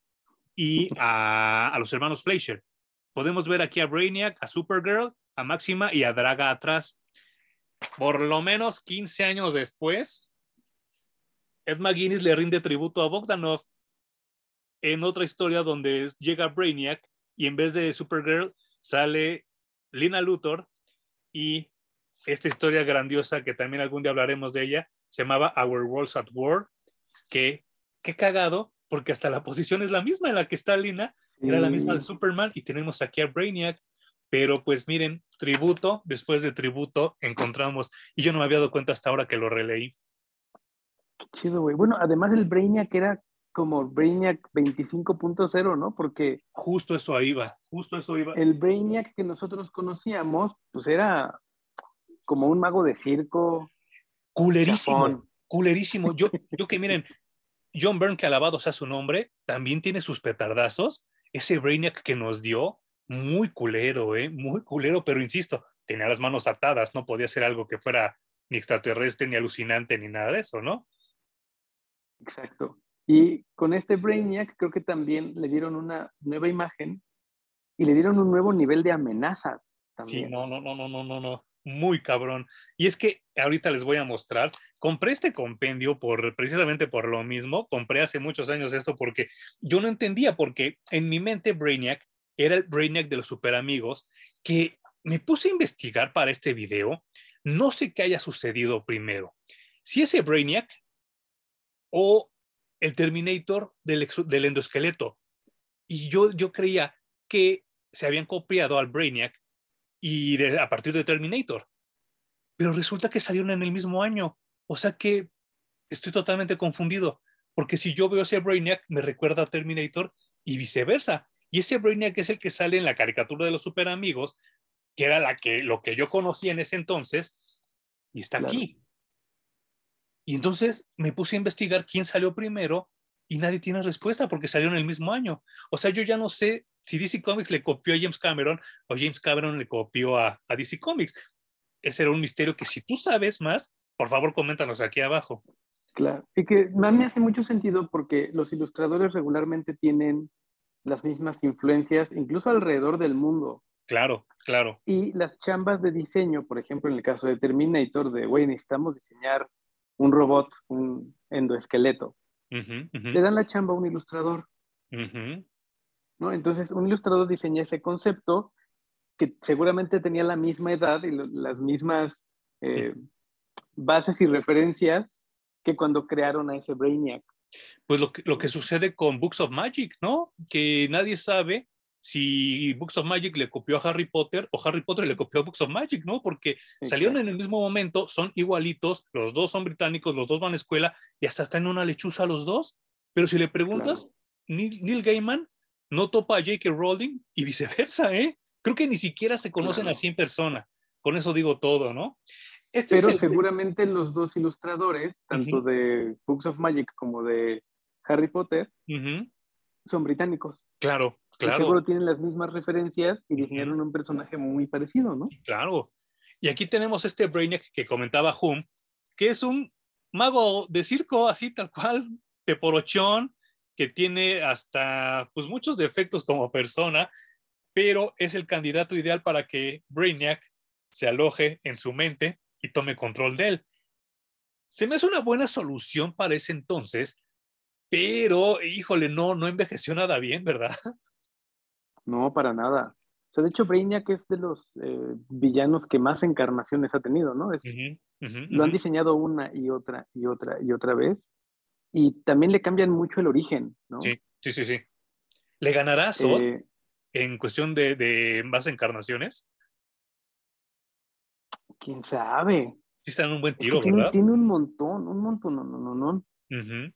y a, a los hermanos Fleischer. Podemos ver aquí a Brainiac, a Supergirl, a Máxima y a Draga atrás. Por lo menos 15 años después, Ed McGuinness le rinde tributo a Bogdanov en otra historia donde llega Brainiac y en vez de Supergirl sale Lina Luthor y esta historia grandiosa que también algún día hablaremos de ella se llamaba Our Worlds at War que qué cagado porque hasta la posición es la misma en la que está Lina era la misma de Superman y tenemos aquí a Brainiac pero pues miren tributo después de tributo encontramos y yo no me había dado cuenta hasta ahora que lo releí Qué chido, güey. Bueno, además el Brainiac era como Brainiac 25.0, ¿no? Porque... Justo eso iba, justo eso iba. El Brainiac que nosotros conocíamos, pues era como un mago de circo. Culerísimo, culerísimo. Yo, yo que miren, John Byrne, que alabado sea su nombre, también tiene sus petardazos. Ese Brainiac que nos dio, muy culero, ¿eh? Muy culero, pero insisto, tenía las manos atadas, no podía ser algo que fuera ni extraterrestre, ni alucinante, ni nada de eso, ¿no? Exacto. Y con este Brainiac creo que también le dieron una nueva imagen y le dieron un nuevo nivel de amenaza. También. Sí, no, no, no, no, no, no, no, muy cabrón. Y es que ahorita les voy a mostrar, compré este compendio por precisamente por lo mismo, compré hace muchos años esto porque yo no entendía porque en mi mente Brainiac era el Brainiac de los super amigos que me puse a investigar para este video, no sé qué haya sucedido primero. Si ese Brainiac o el Terminator del, del endoesqueleto. Y yo, yo creía que se habían copiado al Brainiac y a partir de Terminator. Pero resulta que salieron en el mismo año. O sea que estoy totalmente confundido. Porque si yo veo ese Brainiac, me recuerda a Terminator y viceversa. Y ese Brainiac es el que sale en la caricatura de los super amigos, que era la que, lo que yo conocía en ese entonces, y está aquí. Y entonces me puse a investigar quién salió primero y nadie tiene respuesta porque salió en el mismo año. O sea, yo ya no sé si DC Comics le copió a James Cameron o James Cameron le copió a, a DC Comics. Ese era un misterio que si tú sabes más, por favor coméntanos aquí abajo. Claro, y que mí me hace mucho sentido porque los ilustradores regularmente tienen las mismas influencias, incluso alrededor del mundo. Claro, claro. Y las chambas de diseño, por ejemplo, en el caso de Terminator, de, güey, necesitamos diseñar un robot, un endoesqueleto. Le dan la chamba a un ilustrador. ¿no? Entonces, un ilustrador diseña ese concepto que seguramente tenía la misma edad y las mismas eh, bases y referencias que cuando crearon a ese Brainiac. Pues lo que, lo que sucede con Books of Magic, ¿no? Que nadie sabe si Books of Magic le copió a Harry Potter o Harry Potter le copió a Books of Magic, ¿no? Porque salieron en el mismo momento, son igualitos, los dos son británicos, los dos van a escuela y hasta están en una lechuza los dos. Pero si le preguntas, Neil, Gaiman no topa a J.K. Rowling y viceversa, ¿eh? Creo que ni siquiera se conocen así en persona. Con eso digo todo, ¿no? Este Pero seguramente los dos ilustradores, tanto de Books of Magic como de Harry Potter, son británicos. Claro, Claro. seguro tienen las mismas referencias y diseñaron un personaje muy parecido, ¿no? Claro. Y aquí tenemos este Brainiac que comentaba Hum, que es un mago de circo, así tal cual, de porochón, que tiene hasta pues muchos defectos como persona, pero es el candidato ideal para que Brainiac se aloje en su mente y tome control de él. Se me hace una buena solución para ese entonces, pero híjole, no, no envejeció nada bien, ¿verdad? No, para nada. O sea, de hecho, Brainiac es de los eh, villanos que más encarnaciones ha tenido, ¿no? lo han diseñado una y otra y otra y otra vez. Y también le cambian mucho el origen, ¿no? Sí, sí, sí, sí. ¿Le ganará Zod eh, en cuestión de, más encarnaciones? ¿Quién sabe? Sí está en un buen tiro, tiene, ¿verdad? Tiene un montón, un montón, no, no, no, no.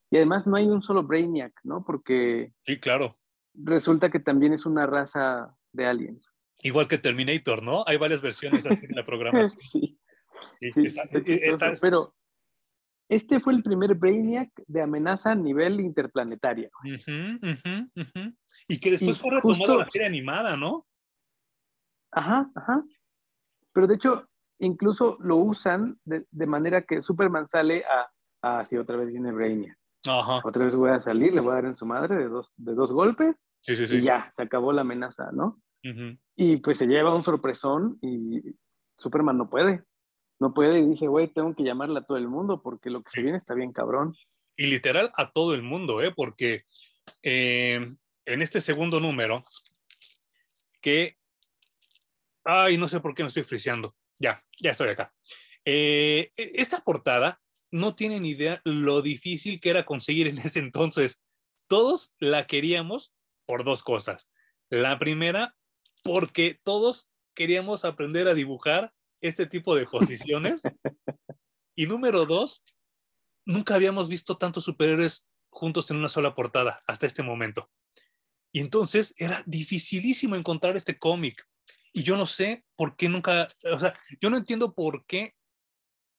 Y además no hay un solo Brainiac, ¿no? Porque... Sí, claro resulta que también es una raza de aliens. Igual que Terminator, ¿no? Hay varias versiones aquí en la programación. sí. Pero este fue el primer Brainiac de amenaza a nivel interplanetario. Y que después fue retomado la serie animada, ¿no? Ajá, ajá. Pero de hecho, incluso lo usan de, de manera que Superman sale a, ah, sí, otra vez viene Brainiac. Otra vez voy a salir, le voy a dar en su madre de dos, de dos golpes y ya, se acabó la amenaza, ¿no? Y pues se lleva un sorpresón y Superman no puede. No puede y dice, güey, tengo que llamarle a todo el mundo porque lo que se viene está bien cabrón. Y literal a todo el mundo, ¿eh? Porque eh, en este segundo número, que... Ay, no sé por qué me estoy friseando. Ya, ya estoy acá. Eh, e, esta portada no tienen idea lo difícil que era conseguir en ese entonces. Todos la queríamos por dos cosas. La primera, porque todos queríamos aprender a dibujar este tipo de posiciones. y número dos, nunca habíamos visto tantos superhéroes juntos en una sola portada hasta este momento. Y entonces era dificilísimo encontrar este cómic. Y yo no sé por qué nunca, o sea, yo no entiendo por qué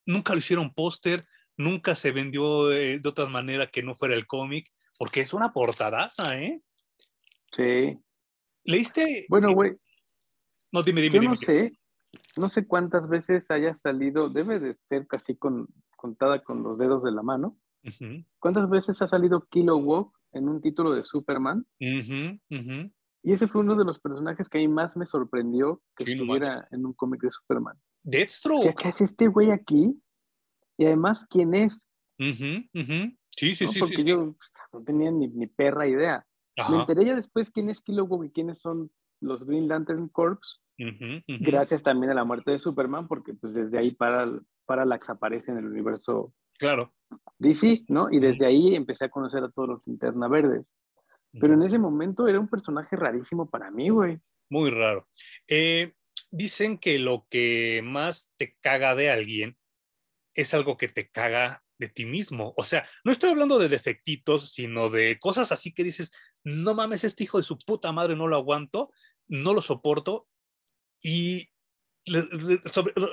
nunca lo hicieron póster, nunca se vendió eh, de otra manera que no fuera el cómic, porque es una portadaza, ¿eh? Sí. ¿Leíste? Bueno, güey. No, dime, dime. Yo no sé, no sé cuántas veces haya salido, debe de ser casi con, contada con los dedos de la mano. ¿Cuántas veces ha salido Kilowog en un título de Superman? Y ese fue uno de los personajes que a mí más me sorprendió que estuviera en un cómic de Superman. Deathstroke. ¿Qué hace este güey aquí? Y además quién es. Sí, sí, sí. Porque yo no tenía ni, ni perra idea. Me enteré ya después quién es Kilowog y quiénes son los Green Lantern Corps, gracias también a la muerte de Superman, porque pues desde ahí para, Parallax aparece en el universo claro. DC, ¿no? Y desde ahí empecé a conocer a todos los linterna verdes. Pero en ese momento era un personaje rarísimo para mí, güey. Muy raro. Eh, dicen que lo que más te caga de alguien es algo que te caga de ti mismo. O sea, no estoy hablando de defectitos, sino de cosas así que dices, no mames, este hijo de su puta madre no lo aguanto, no lo soporto. Y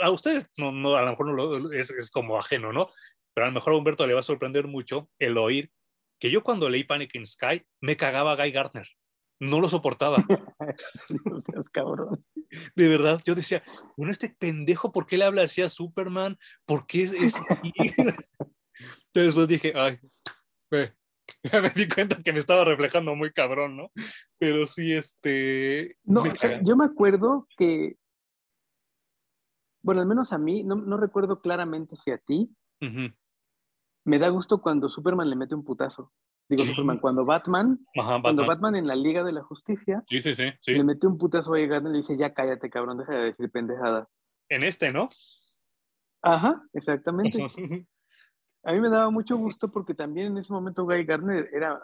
a ustedes, no, a lo mejor no es, es, como ajeno, ¿no? Pero a lo mejor a Humberto le va a sorprender mucho el oír que yo cuando leí Panic in Sky me cagaba Guy Gardner. No lo soportaba. cabrón. De verdad, yo decía, bueno, este pendejo, ¿por qué le habla así a Superman? ¿Por qué es, así? Entonces después dije, ay, ya me di cuenta que me estaba reflejando muy cabrón, ¿no? Pero sí, este... No, yo me acuerdo que, bueno, al menos a mí, no, no recuerdo claramente si a ti, me da gusto cuando Superman le mete un putazo. Digo, Superman, cuando Batman, cuando Batman en la Liga de la Justicia, sí, sí, sí, le mete un putazo a Gardner y le dice, ya cállate, cabrón, deja de decir pendejada. En este, ¿no? Ajá, exactamente. a mí me daba mucho gusto porque también en ese momento Guy Gardner era,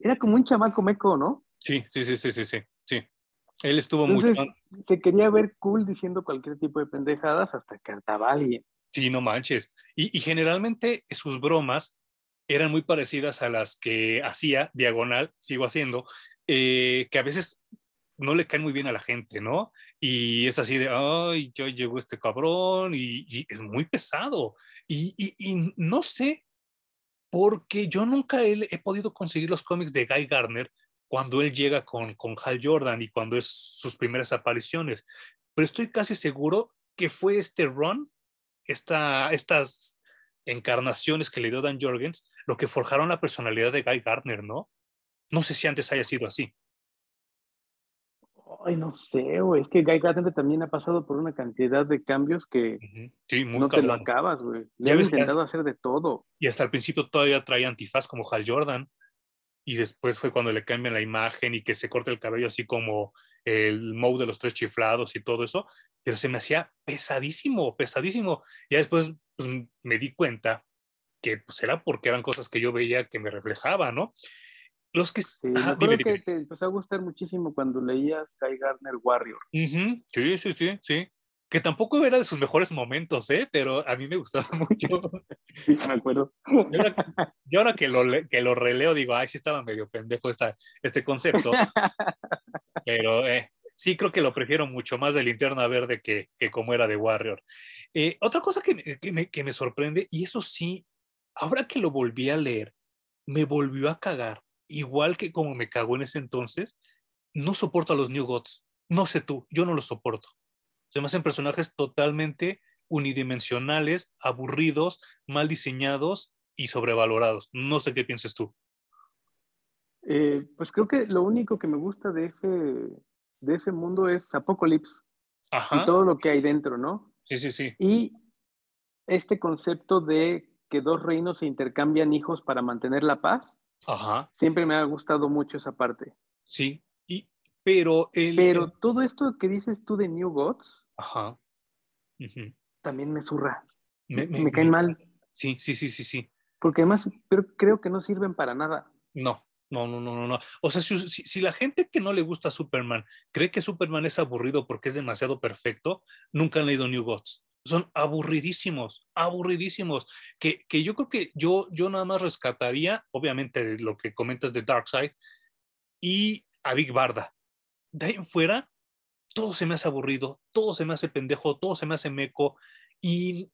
era como un chamaco meco, ¿no? Sí, sí, sí, sí, sí, sí. sí. Él estuvo mucho. Se quería ver cool diciendo cualquier tipo de pendejadas hasta que hartaba a alguien. Sí, no manches. Y, y, generalmente sus bromas eran muy parecidas a las que hacía Diagonal, sigo haciendo, eh, que a veces no le caen muy bien a la gente, ¿no? Y es así de, ay, yo llegó este cabrón y, es muy pesado. Y, y, no sé, porque yo nunca he, he, podido conseguir los cómics de Guy Gardner cuando él llega con, con Hal Jordan y cuando es sus primeras apariciones. Pero estoy casi seguro que fue este run esta, estas encarnaciones que le dio Dan Jorgens lo que forjaron la personalidad de Guy Gardner, ¿no? No sé si antes haya sido así. Ay, no sé, güey. Es que Guy Gardner también ha pasado por una cantidad de cambios que no te lo acabas, güey. Le han intentado hacer de todo. Y hasta el principio todavía traía antifaz como Hal Jordan. Y después fue cuando le cambian la imagen y que se corta el cabello así como el Moe de los tres chiflados y todo eso pero se me hacía pesadísimo, pesadísimo. Ya después pues, me di cuenta que pues, era porque eran cosas que yo veía que me reflejaba, ¿no? Los que... Sí, me que te empezó a gustar muchísimo cuando leías Guy Gardner Warrior. Sí, sí, sí, sí. Que tampoco era de sus mejores momentos, ¿eh? Pero a mí me gustaba mucho. Sí, me acuerdo. Yo ahora, que, lo, que lo releo digo, ay, sí estaba medio pendejo esta, este concepto. Pero, eh, sí creo que lo prefiero mucho más de Linterna Verde que, que como era de Warrior. Eh, otra cosa que, que, me, que me sorprende, y eso sí, ahora que lo volví a leer, me volvió a cagar, igual que como me cagó en ese entonces, no soporto a los New Gods. No sé tú, yo no los soporto. Se me hacen personajes totalmente unidimensionales, aburridos, mal diseñados y sobrevalorados. No sé qué piensas tú. Eh, pues creo que lo único que me gusta de ese, de ese mundo es Apocalypse y todo lo que hay dentro, ¿no? Sí, sí, sí. Y este concepto de que dos reinos se intercambian hijos para mantener la paz, Ajá. siempre me ha gustado mucho esa parte. Sí, y, pero... El, pero todo esto que dices tú de New Gods, Ajá. también me zurra. Me, me caen mal. Sí, sí, sí, sí, sí. Porque además pero creo que no sirven para nada. No, no, no, no, no, no. O sea, si, la gente que no le gusta Superman cree que Superman es aburrido porque es demasiado perfecto, nunca han leído New Gods. Son aburridísimos, aburridísimos. Que, que yo creo que yo, yo nada más rescataría, obviamente, lo que comentas de Darkseid y a Big Barda. De ahí en fuera, todo se me hace aburrido, todo se me hace pendejo, todo se me hace meco. y,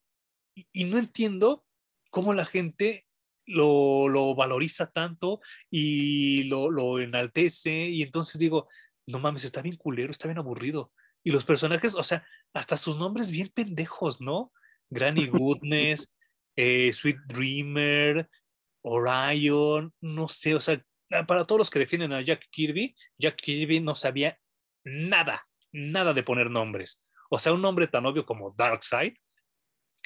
y no entiendo cómo la gente lo, valoriza tanto y lo, enaltece y entonces digo, no mames, está bien culero, está bien aburrido. Y los personajes, o sea, hasta sus nombres bien pendejos, ¿no? Granny Goodness, eh, Sweet Dreamer, Orion, no sé, o sea, para todos los que defienden a Jack Kirby, Jack Kirby no sabía nada, nada de poner nombres. O sea, un nombre tan obvio como Darkseid,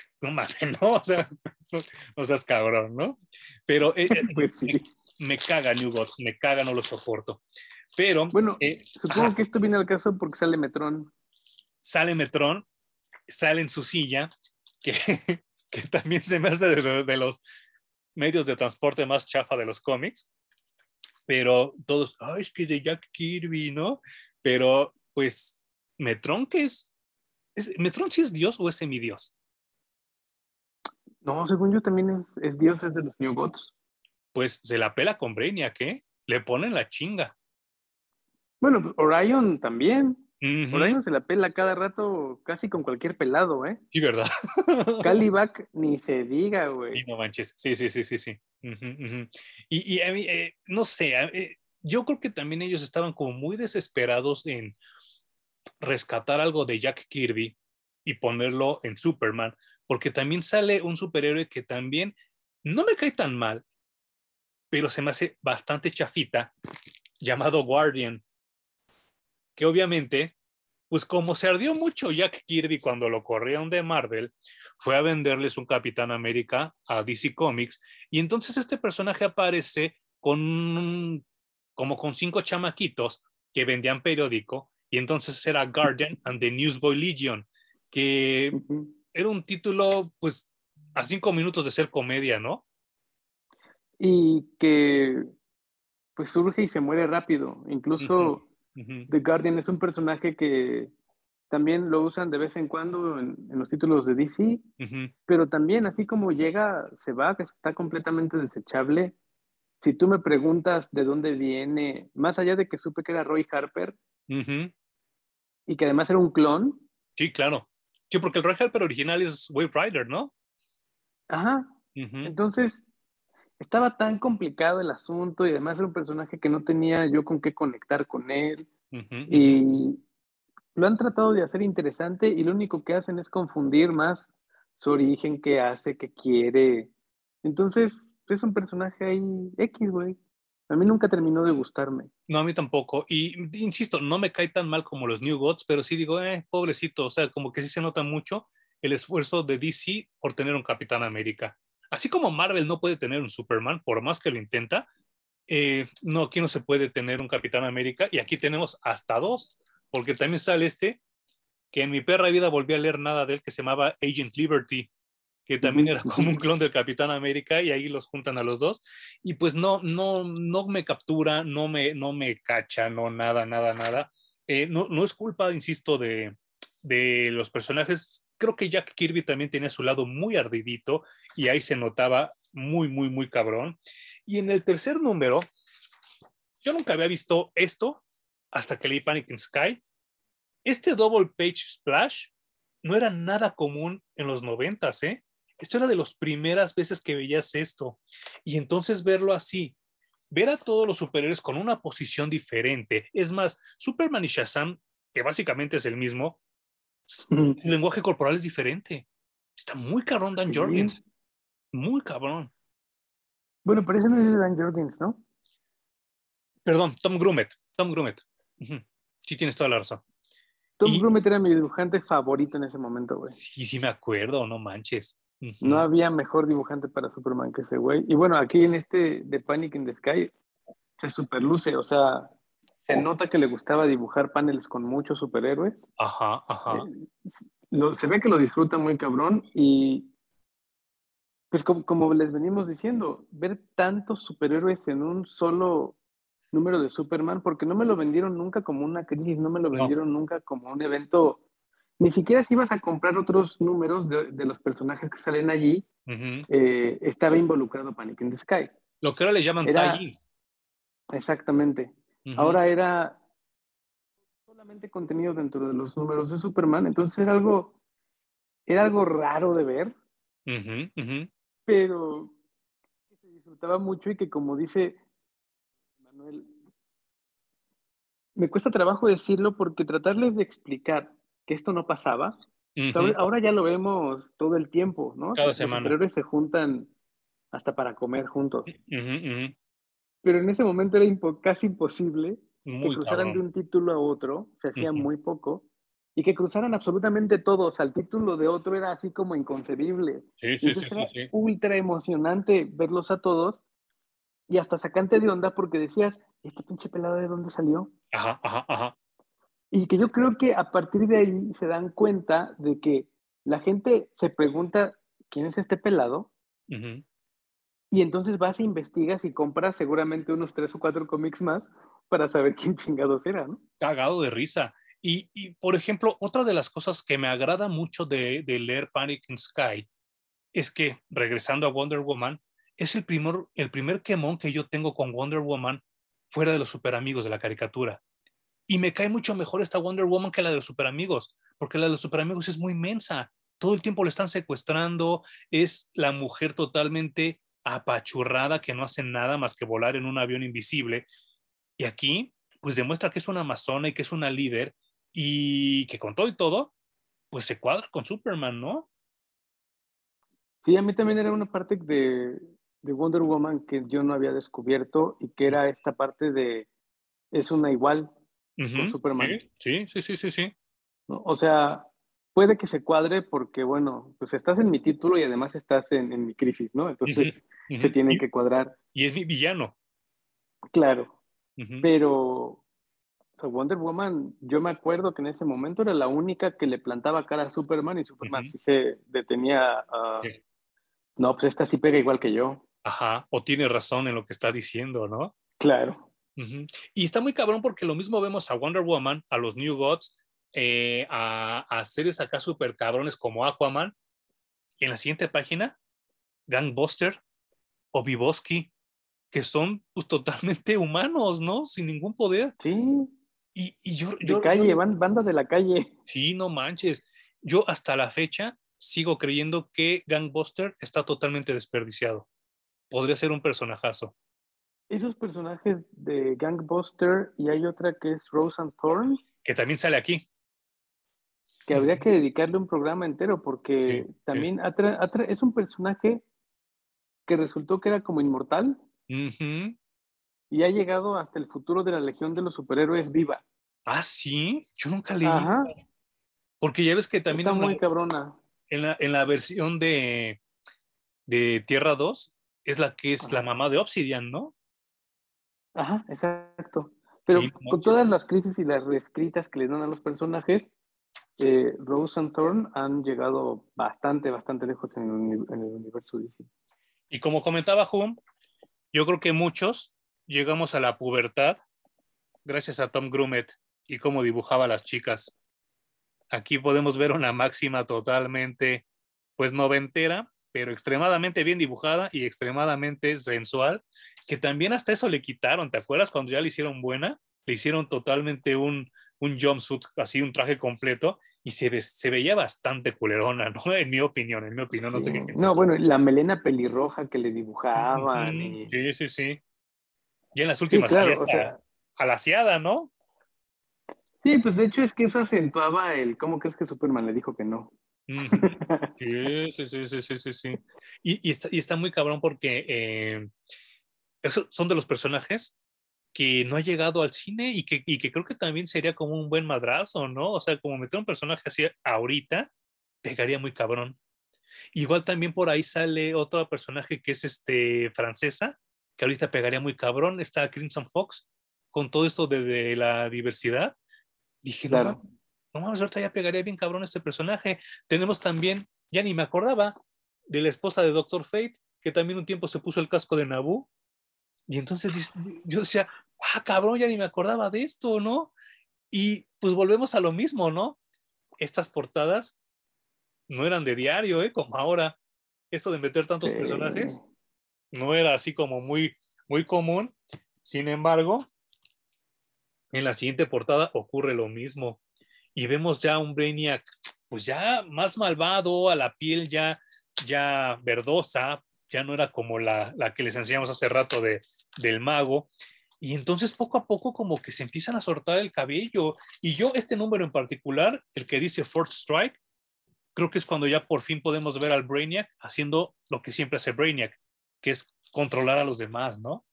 no mames, ¿no? O sea, no seas cabrón, ¿no? Pero eh, eh, pues sí. me, caga New Gods, me caga, no lo soporto. Pero. Bueno, eh, supongo que esto viene al caso porque sale Metrón. Sale Metrón, sale en su silla, que que también se me hace de, los medios de transporte más chafa de los cómics. Pero todos, ay, es que es de Jack Kirby, ¿no? Pero pues Metron, ¿qué es? ¿Es ¿Metron sí es Dios o es semidios? No, según yo también es, es Dios, es de los New Gods. Pues se la pela con Brainiac, ¿qué? Le ponen la chinga. Bueno, pues, Orion también. Orion se la pela cada rato, casi con cualquier pelado, ¿eh? Sí, ¿verdad? Calibac ni se diga, güey. no manches. Sí, sí, sí, sí, sí. y, y, a mí, eh, no sé, eh, yo creo que también ellos estaban como muy desesperados en rescatar algo de Jack Kirby y ponerlo en Superman, porque también sale un superhéroe que también no me cae tan mal, pero se me hace bastante chafita, llamado Guardian que obviamente, pues como se ardió mucho Jack Kirby cuando lo corrieron de Marvel, fue a venderles un Capitán América a DC Comics y entonces este personaje aparece con como con cinco chamaquitos que vendían periódico y entonces era Guardian and the Newsboy Legion, que era un título pues a cinco minutos de ser comedia, ¿no? Y que pues surge y se muere rápido, incluso The Guardian es un personaje que también lo usan de vez en cuando en, los títulos de DC, pero también así como llega, se va, que está completamente desechable. Si tú me preguntas de dónde viene, más allá de que supe que era Roy Harper y que además era un clon. Sí, claro. Sí, porque el Roy Harper original es Wave Rider, ¿no? Ajá. Entonces, estaba tan complicado el asunto y además era un personaje que no tenía yo con qué conectar con él. Y lo han tratado de hacer interesante y lo único que hacen es confundir más su origen, qué hace, qué quiere. Entonces, es un personaje ahí X, güey. A mí nunca terminó de gustarme. No, a mí tampoco. Y insisto, no me cae tan mal como los New Gods, pero sí digo, eh, pobrecito. O sea, como que sí se nota mucho el esfuerzo de DC por tener un Capitán América. Así como Marvel no puede tener un Superman, por más que lo intenta, eh, no, aquí no se puede tener un Capitán América y aquí tenemos hasta dos, porque también sale este, que en mi perra vida volví a leer nada de él, que se llamaba Agent Liberty, que también era como un clon del Capitán América y ahí los juntan a los dos y pues no, no, no me captura, no me, no me cacha, no nada, nada, nada. Eh, no, no es culpa, insisto, de, de los personajes creo que Jack Kirby también tenía su lado muy ardidito y ahí se notaba muy, muy, muy cabrón. Y en el tercer número, yo nunca había visto esto hasta que leí Panic in Sky. Este double page splash no era nada común en los noventas, ¿eh? Esto era de las primeras veces que veías esto. Y entonces verlo así, ver a todos los superhéroes con una posición diferente. Es más, Superman y Shazam, que básicamente es el mismo, el lenguaje corporal es diferente. Está muy cabrón Dan Jorgens. Muy cabrón. Bueno, pero ese no es Dan Jorgens, ¿no? Perdón, Tom Grumet. Tom Grumet. Sí, tienes toda la razón. Tom Grumet era mi dibujante favorito en ese momento, güey. Y sí me acuerdo, no manches. No había mejor dibujante para Superman que ese güey. Y bueno, aquí en este de Panic in the Sky se superluce, o sea, se nota que le gustaba dibujar paneles con muchos superhéroes. Ajá, ajá. Eh, se ve que lo disfruta muy cabrón y pues como, les venimos diciendo, ver tantos superhéroes en un solo número de Superman, porque no me lo vendieron nunca como una crisis, no me lo vendieron nunca como un evento, ni siquiera si ibas a comprar otros números de, los personajes que salen allí, eh, estaba involucrado Panic in the Sky. Lo que ahora le llaman era, Exactamente. Ahora era solamente contenido dentro de los números de Superman, entonces era algo, era algo raro de ver, pero se disfrutaba mucho y que como dice Manuel, me cuesta trabajo decirlo porque tratarles de explicar que esto no pasaba, ahora ya lo vemos todo el tiempo, ¿no? Cada los superhéroes se juntan hasta para comer juntos pero en ese momento era casi imposible que cruzaran de un título a otro, se hacía muy poco, y que cruzaran absolutamente todos al título de otro era así como inconcebible. Sí, sí, sí, era ultra emocionante verlos a todos y hasta sacante de onda porque decías, ¿este pinche pelado de dónde salió? Ajá, ajá, ajá. Y que yo creo que a partir de ahí se dan cuenta de que la gente se pregunta ¿quién es este pelado? Y entonces vas e investigas y compras seguramente unos tres o cuatro cómics más para saber quién chingados era, ¿no? cagado de risa. Y, y, por ejemplo, otra de las cosas que me agrada mucho de, de leer Panic in Sky es que, regresando a Wonder Woman, es el primer, el primer quemón que yo tengo con Wonder Woman fuera de los super amigos de la caricatura. Y me cae mucho mejor esta Wonder Woman que la de los super amigos, porque la de los super amigos es muy inmensa. Todo el tiempo le están secuestrando, es la mujer totalmente apachurrada que no hace nada más que volar en un avión invisible. Y aquí, pues demuestra que es una amazona y que es una líder y que con todo y todo, pues se cuadra con Superman, ¿no? Sí, a mí también era una parte de, de Wonder Woman que yo no había descubierto y que era esta parte de es una igual Uh con. Superman. Sí, sí, sí, sí, sí. ¿no? O sea, puede que se cuadre porque, bueno, pues estás en mi título y además estás en, en mi crisis, ¿no? Entonces Uh -huh. se tienen y, que cuadrar. y es mi villano. Claro, pero o sea, Wonder Woman, yo me acuerdo que en ese momento era la única que le plantaba cara a Superman y Superman sí se detenía a... Sí. No, pues esta sí pega igual que yo. Ajá, o tiene razón en lo que está diciendo, ¿no? Claro. Y está muy cabrón porque lo mismo vemos a Wonder Woman, a los New Gods, eh, a, a seres acá súper cabrones como Aquaman. Y en la siguiente página, Gangbuster o Viboski, que son pues totalmente humanos, ¿no? Sin ningún poder. Sí, Y, y yo, de calle, yo- van, banda de la calle. sí, no manches. Yo hasta la fecha sigo creyendo que Gangbuster está totalmente desperdiciado. Podría ser un personajazo. Esos personajes de Gangbuster y hay otra que es Rose and Thorn, Que también sale aquí. que habría que dedicarle un programa entero porque Sí, sí. también atra- atra- es un personaje que resultó que era como inmortal y ha llegado hasta el futuro de la Legión de los Superhéroes viva. Ah, sí, yo nunca leí. Ajá, Porque ya ves que también está muy la, cabrona. en la- en la versión de, de Tierra 2 es la que es la mamá de Obsidian, ¿no? Ajá, exacto. Pero Sí, con todas las crisis y las reescritas que le dan a los personajes, eh, Rose and Thorn han llegado bastante, bastante lejos en el, en el universo DC. Y como comentaba Hum, yo creo que muchos llegamos a la pubertad gracias a Tom Grumet y cómo dibujaba a las chicas. Aquí podemos ver una máxima totalmente, pues noventera, pero extremadamente bien dibujada y extremadamente sensual, que también hasta eso le quitaron. ¿Te acuerdas cuando ya le hicieron buena? Le hicieron totalmente un, un jumpsuit, así un traje completo, y se, ve- se veía bastante culerona, ¿no? En mi opinión, en mi opinión. No, sé Sí. No, bueno, la melena pelirroja que le dibujaban. Y- Sí, sí, sí. Y en las Sí, últimas claro, salía o sea, alaciada, ¿no? sí, pues de hecho es que eso acentuaba el cómo crees que Superman le dijo que no. Sí, sí, sí, sí, sí, sí, sí. Y, y está, y está muy cabrón porque eh, esos son de los personajes que no ha llegado al cine y que, y que creo que también sería como un buen madrazo, ¿no? O sea, como meter un personaje así ahorita, pegaría muy cabrón. Igual también por ahí sale otro personaje que es este francesa, que ahorita pegaría muy cabrón, está Crimson Fox, con todo esto de, de la diversidad. Dije, Claro. no mames, ahorita ya pegaría bien cabrón este personaje. Tenemos también, ya ni me acordaba, de la esposa de Doctor Fate, que también un tiempo se puso el casco de Naboo. Y entonces yo decía, ah, cabrón, ya ni me acordaba de esto, ¿no? Y pues volvemos a lo mismo, ¿no? Estas portadas no eran de diario, ¿eh? Como ahora. Esto de meter tantos Sí. personajes no era así como muy, muy común. Sin embargo, en la siguiente portada ocurre lo mismo. Y vemos ya un Brainiac, pues ya más malvado, a la piel ya, ya verdosa, ya no era como la, la que les enseñamos hace rato de, del mago. Y entonces poco a poco como que se empiezan a soltar el cabello. Y yo este número en particular, el que dice Fourth Strike, creo que es cuando ya por fin podemos ver al Brainiac haciendo lo que siempre hace Brainiac, que es controlar a los demás, ¿no?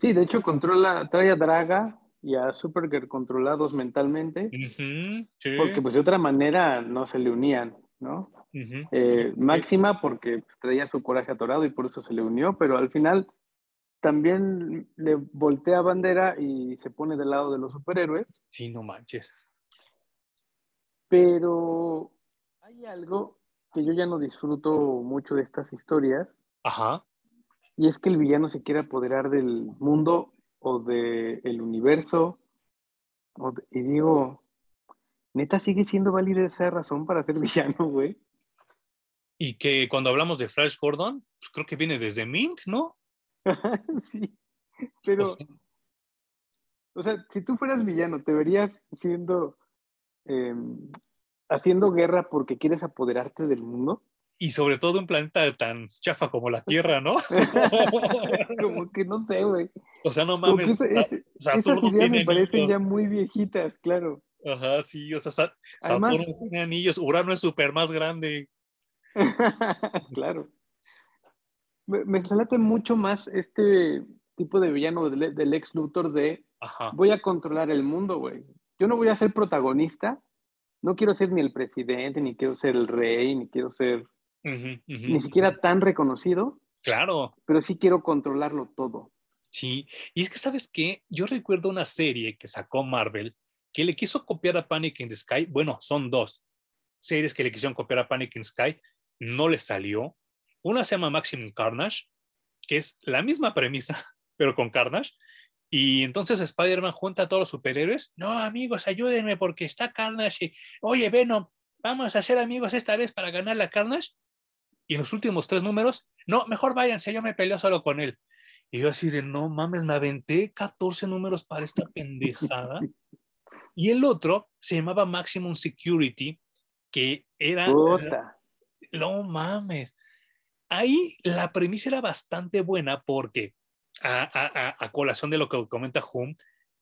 Sí, de hecho controla, trae a Draga y a Supergirl controlados mentalmente, sí, porque pues de otra manera no se le unían, ¿no? Eh, Máxima porque traía su coraje atorado y por eso se le unió, pero al final también le voltea bandera y se pone del lado de los superhéroes, Sí, no manches. pero hay algo, que yo ya no disfruto mucho de estas historias. Ajá. Y es que el villano se quiere apoderar del mundo o del universo. y digo, neta, sigue siendo válida esa razón para ser villano, güey. Y que cuando hablamos de Flash Gordon, pues creo que viene desde Mink, ¿no? sí, pero, o sea, si tú fueras villano, ¿te verías siendo, em, haciendo guerra porque quieres apoderarte del mundo? Y sobre todo un planeta tan chafa como la Tierra, ¿no? como que no sé, güey. O sea, no mames. esas ideas me parecen ya muy viejitas, claro. Ajá, sí, o sea, Saturno tiene anillos, Urano es súper más grande. claro. Me, me late mucho más este tipo de villano del, ex Luthor de voy a controlar el mundo, güey. Yo no voy a ser protagonista, no quiero ser ni el presidente, ni quiero ser el rey, ni quiero ser ni siquiera tan reconocido. Claro. Pero sí quiero controlarlo todo. Sí, y es que sabes qué, yo recuerdo una serie que sacó Marvel que le quiso copiar a Panic in the Sky. Bueno, son dos series que le quisieron copiar a Panic in the Sky, no le salió. Una se llama Maximum Carnage, que es la misma premisa, pero con Carnage. Y entonces Spider-Man junta a todos los superhéroes. No, amigos, ayúdenme porque está Carnage. Oye, Venom, vamos a ser amigos esta vez para ganar la Carnage. Y en los últimos tres números, no, mejor váyanse, yo me peleo solo con él. Y yo así de, no mames, me aventé 14 números para esta pendejada. Y el otro se llamaba Maximum Security, que era... No mames. Ahí la premisa era bastante buena porque, a, colación de lo que comenta Hume,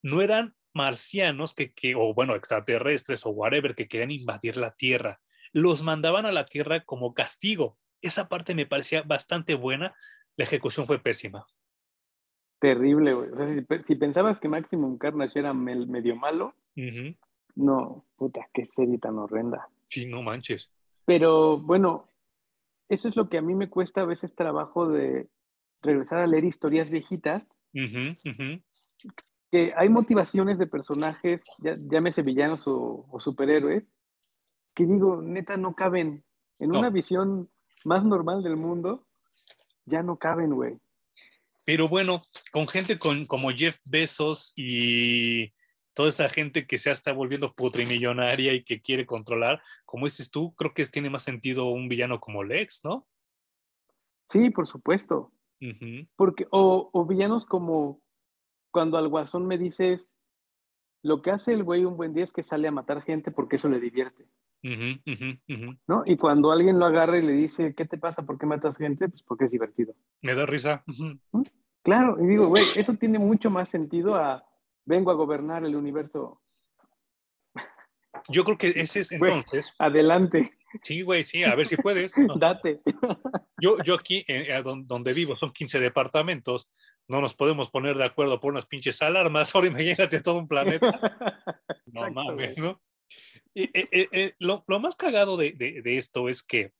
no eran marcianos que, que, o bueno, extraterrestres o whatever que querían invadir la Tierra. Los mandaban a la Tierra como castigo. Esa parte me parecía bastante buena. La ejecución fue pésima. Terrible, güey. O sea, si, pensabas que Maximum Carnage era medio malo, no, puta, qué serie tan horrenda. Sí, no manches. Pero bueno, eso es lo que a mí me cuesta a veces trabajo de regresar a leer historias viejitas. Que hay motivaciones de personajes, ya, llámese villanos o, superhéroes, que digo, neta, no caben. En una visión más normal del mundo, ya no caben, güey. Pero bueno, con gente con, como Jeff Bezos y toda esa gente que se está volviendo putrimillonaria y que quiere controlar, como dices tú, creo que tiene más sentido un villano como Lex, ¿no? Sí, por supuesto. Porque, o, villanos como cuando al guasón me dices, lo que hace el güey un buen día es que sale a matar gente porque eso le divierte. ¿No? Y cuando alguien lo agarra y le dice, ¿qué te pasa? ¿Por qué matas gente? Pues porque es divertido. Me da risa. Claro, y digo, güey, eso tiene mucho más sentido a vengo a gobernar el universo. Yo creo que ese es entonces. adelante. Sí, güey, sí, a ver si puedes. Date. Yo, yo aquí, eh, donde vivo, son 15 departamentos, no nos podemos poner de acuerdo por unas pinches alarmas. Ahora imagínate todo un planeta. no mames, ¿no? Eh, eh, lo, más cagado de, de, esto es que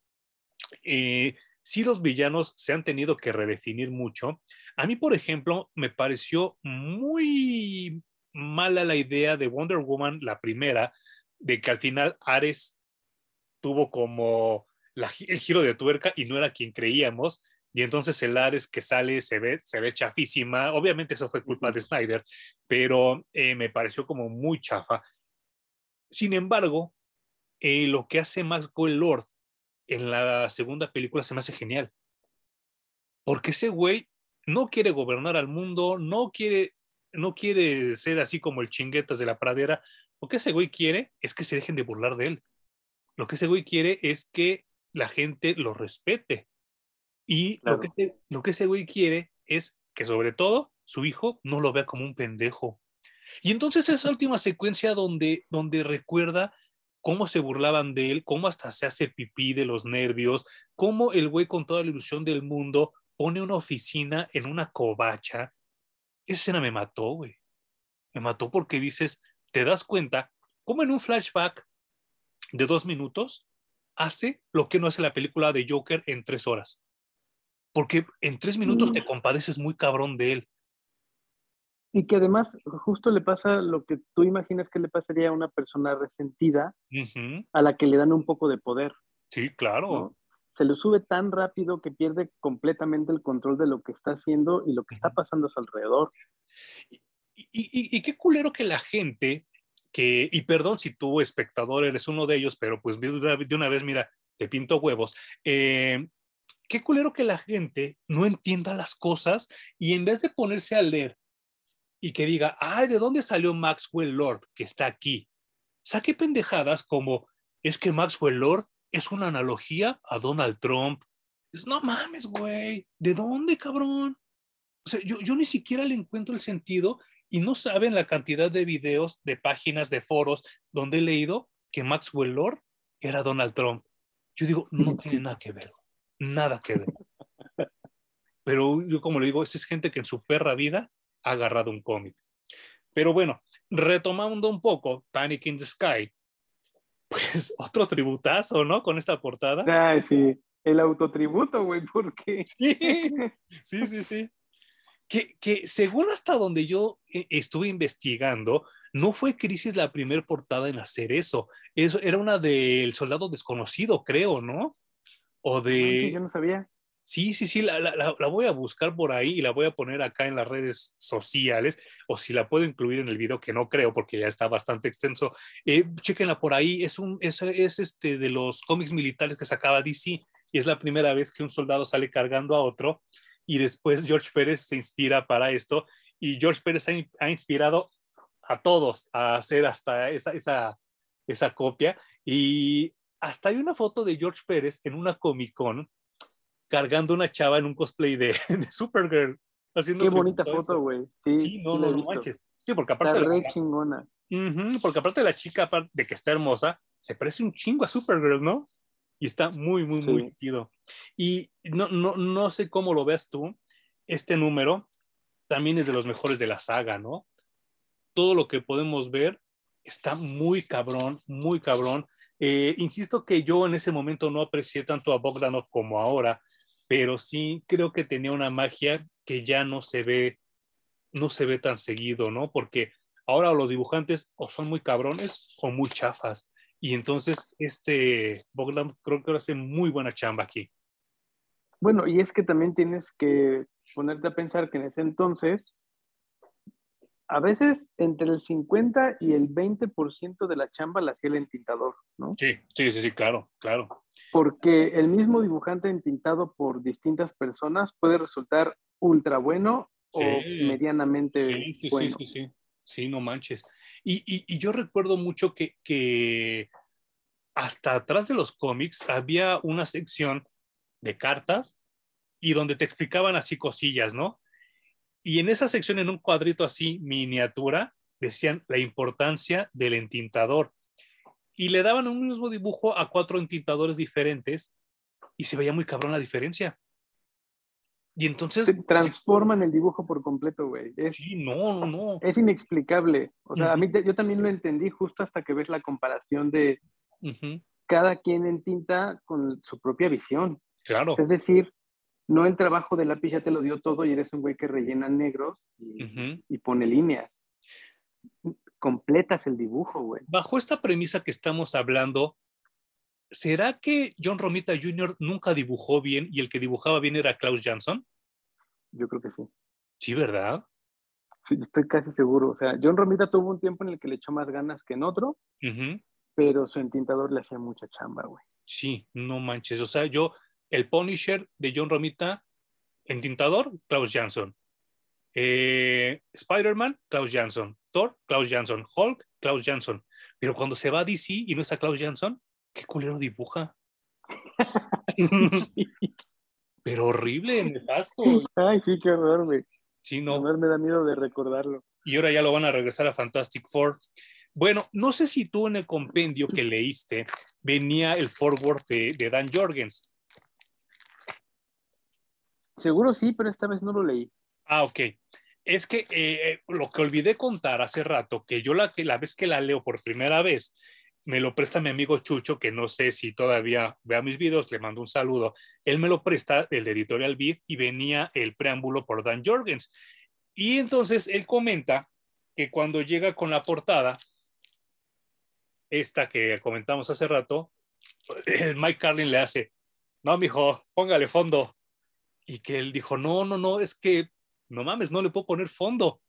si los villanos se han tenido que redefinir mucho. A mí, por ejemplo, me pareció muy mala la idea de Wonder Woman, la primera, de que al final Ares tuvo como el giro de tuerca y no era quien creíamos. Y entonces el Ares que sale se ve, se ve chafísima. Obviamente eso fue culpa de Snyder, pero eh, me pareció como muy chafa. Sin embargo, eh, lo que hace más el Lord en la segunda película se me hace genial. Porque ese güey no quiere gobernar al mundo, no quiere, no quiere ser así como el chinguetas de la pradera. Lo que ese güey quiere es que se dejen de burlar de él. Lo que ese güey quiere es que la gente lo respete. Y lo, que, lo que ese güey quiere es que sobre todo su hijo no lo vea como un pendejo. Y entonces esa última secuencia donde, donde recuerda cómo se burlaban de él, cómo hasta se hace pipí de los nervios, cómo el güey con toda la ilusión del mundo pone una oficina en una covacha. Esa escena me mató, güey. Me mató porque dices, te das cuenta cómo en un flashback de dos minutos hace lo que no hace la película de Joker en tres horas. Porque en tres minutos te compadeces muy cabrón de él. Y que además justo le pasa lo que tú imaginas que le pasaría a una persona resentida a la que le dan un poco de poder. Sí, claro. Se lo sube tan rápido que pierde completamente el control de lo que está haciendo y lo que está pasando a su alrededor. Y, qué culero que la gente, que, y perdón si tú, espectador, eres uno de ellos, pero pues de una vez, mira, te pinto huevos. Eh, qué culero que la gente no entienda las cosas y en vez de ponerse a leer y que diga, ay, ¿de dónde salió Maxwell Lord que está aquí? Saque pendejadas como, es que Maxwell Lord es una analogía a Donald Trump. Es, no mames, güey, ¿de dónde, cabrón? O sea, yo, yo ni siquiera le encuentro el sentido y no saben la cantidad de videos, de páginas, de foros donde he leído que Maxwell Lord era Donald Trump. Yo digo, no tiene nada que ver, nada que ver. Pero yo como le digo, esa es gente que en su perra vida ha agarrado un cómic. Pero bueno, retomando un poco Panic in the Sky, pues otro tributazo, ¿no? Con esta portada. Sí, el autotributo, güey, porque... Sí, sí, sí, Que, que, según hasta donde yo eh, estuve investigando, no fue Crisis la primera portada en hacer eso. eso era una del Soldado Desconocido, creo, ¿no? O de... yo no sabía. Sí, sí, sí, la, voy a buscar por ahí y la voy a poner acá en las redes sociales, o si la puedo incluir en el video, que no creo porque ya está bastante extenso. Eh, por ahí, es, un, es, es este de los cómics militares que sacaba DC y es la primera vez que un soldado sale cargando a otro y después George Pérez se inspira para esto y George Pérez ha, ha inspirado a todos a hacer hasta esa, esa, esa copia y hasta hay una foto de George Pérez en una Comic Con cargando una chava en un cosplay de, de Supergirl. Haciendo Qué bonita foto, güey. Sí, sí, no, no, no manches. Sí, porque aparte. Está re chingona. porque aparte de la chica, aparte de que está hermosa, se parece un chingo a Supergirl, ¿no? Y está muy, muy, muy chido. Y no, no, no sé cómo lo veas tú. Este número también es de los mejores de la saga, ¿no? Todo lo que podemos ver está muy cabrón, muy cabrón. Eh, insisto que yo en ese momento no aprecié tanto a Bogdanov como ahora pero sí creo que tenía una magia que ya no se ve, no se ve tan seguido, ¿no? Porque ahora los dibujantes o son muy cabrones o muy chafas. Y entonces este Bogdan creo que hace muy buena chamba aquí. Bueno, y es que también tienes que ponerte a pensar que en ese entonces, a veces entre el 50 y el 20% de la chamba la hacía el entintador, ¿no? Sí, sí, sí, sí, claro, claro porque el mismo dibujante entintado por distintas personas puede resultar ultra bueno o medianamente sí, sí, bueno. Sí, sí, sí, no manches. Y, y, yo recuerdo mucho que, que hasta atrás de los cómics había una sección de cartas y donde te explicaban así cosillas, ¿no? Y en esa sección, en un cuadrito así, miniatura, decían la importancia del entintador y le daban un mismo dibujo a cuatro entintadores diferentes y se veía muy cabrón la diferencia. Y entonces... Se transforman el dibujo por completo, güey. sí, no, no, no. Es inexplicable. O sea, a mí yo también lo entendí justo hasta que ves la comparación de cada quien en tinta con su propia visión. Claro. Es decir, no el trabajo de lápiz ya te lo dio todo y eres un güey que rellena negros y, y pone líneas completas el dibujo, güey. Bajo esta premisa que estamos hablando, ¿será que John Romita Jr. nunca dibujó bien y el que dibujaba bien era Klaus Jansson? Yo creo que sí. Sí, ¿verdad? Sí, estoy casi seguro. O sea, John Romita tuvo un tiempo en el que le echó más ganas que en otro, pero su entintador le hacía mucha chamba, güey. Sí, no manches. O sea, yo, el Punisher de John Romita, entintador, Klaus Jansson. Eh, Spider-Man, Klaus Jansson. Thor, Klaus Jansson. Hulk, Klaus Jansson. Pero cuando se va a DC y no está Klaus Jansson, qué culero dibuja. Pero horrible, nefasto. Ay, sí, qué horror, güey. Sí, no. me da miedo de recordarlo. Y ahora ya lo van a regresar a Fantastic Four. Bueno, no sé si tú en el compendio que leíste venía el forward de, de Dan Jorgens. Seguro sí, pero esta vez no lo leí. Ah, ok es que eh, lo que olvidé contar hace rato, que yo la, que la vez que la leo por primera vez, me lo presta mi amigo Chucho, que no sé si todavía vea mis videos, le mando un saludo. Él me lo presta, el de Editorial Beat, y venía el preámbulo por Dan Jorgens. Y entonces él comenta que cuando llega con la portada, esta que comentamos hace rato, el Mike Carlin le hace, no, mijo, póngale fondo. Y que él dijo, no, no, no, es que, no mames, no le puedo poner fondo.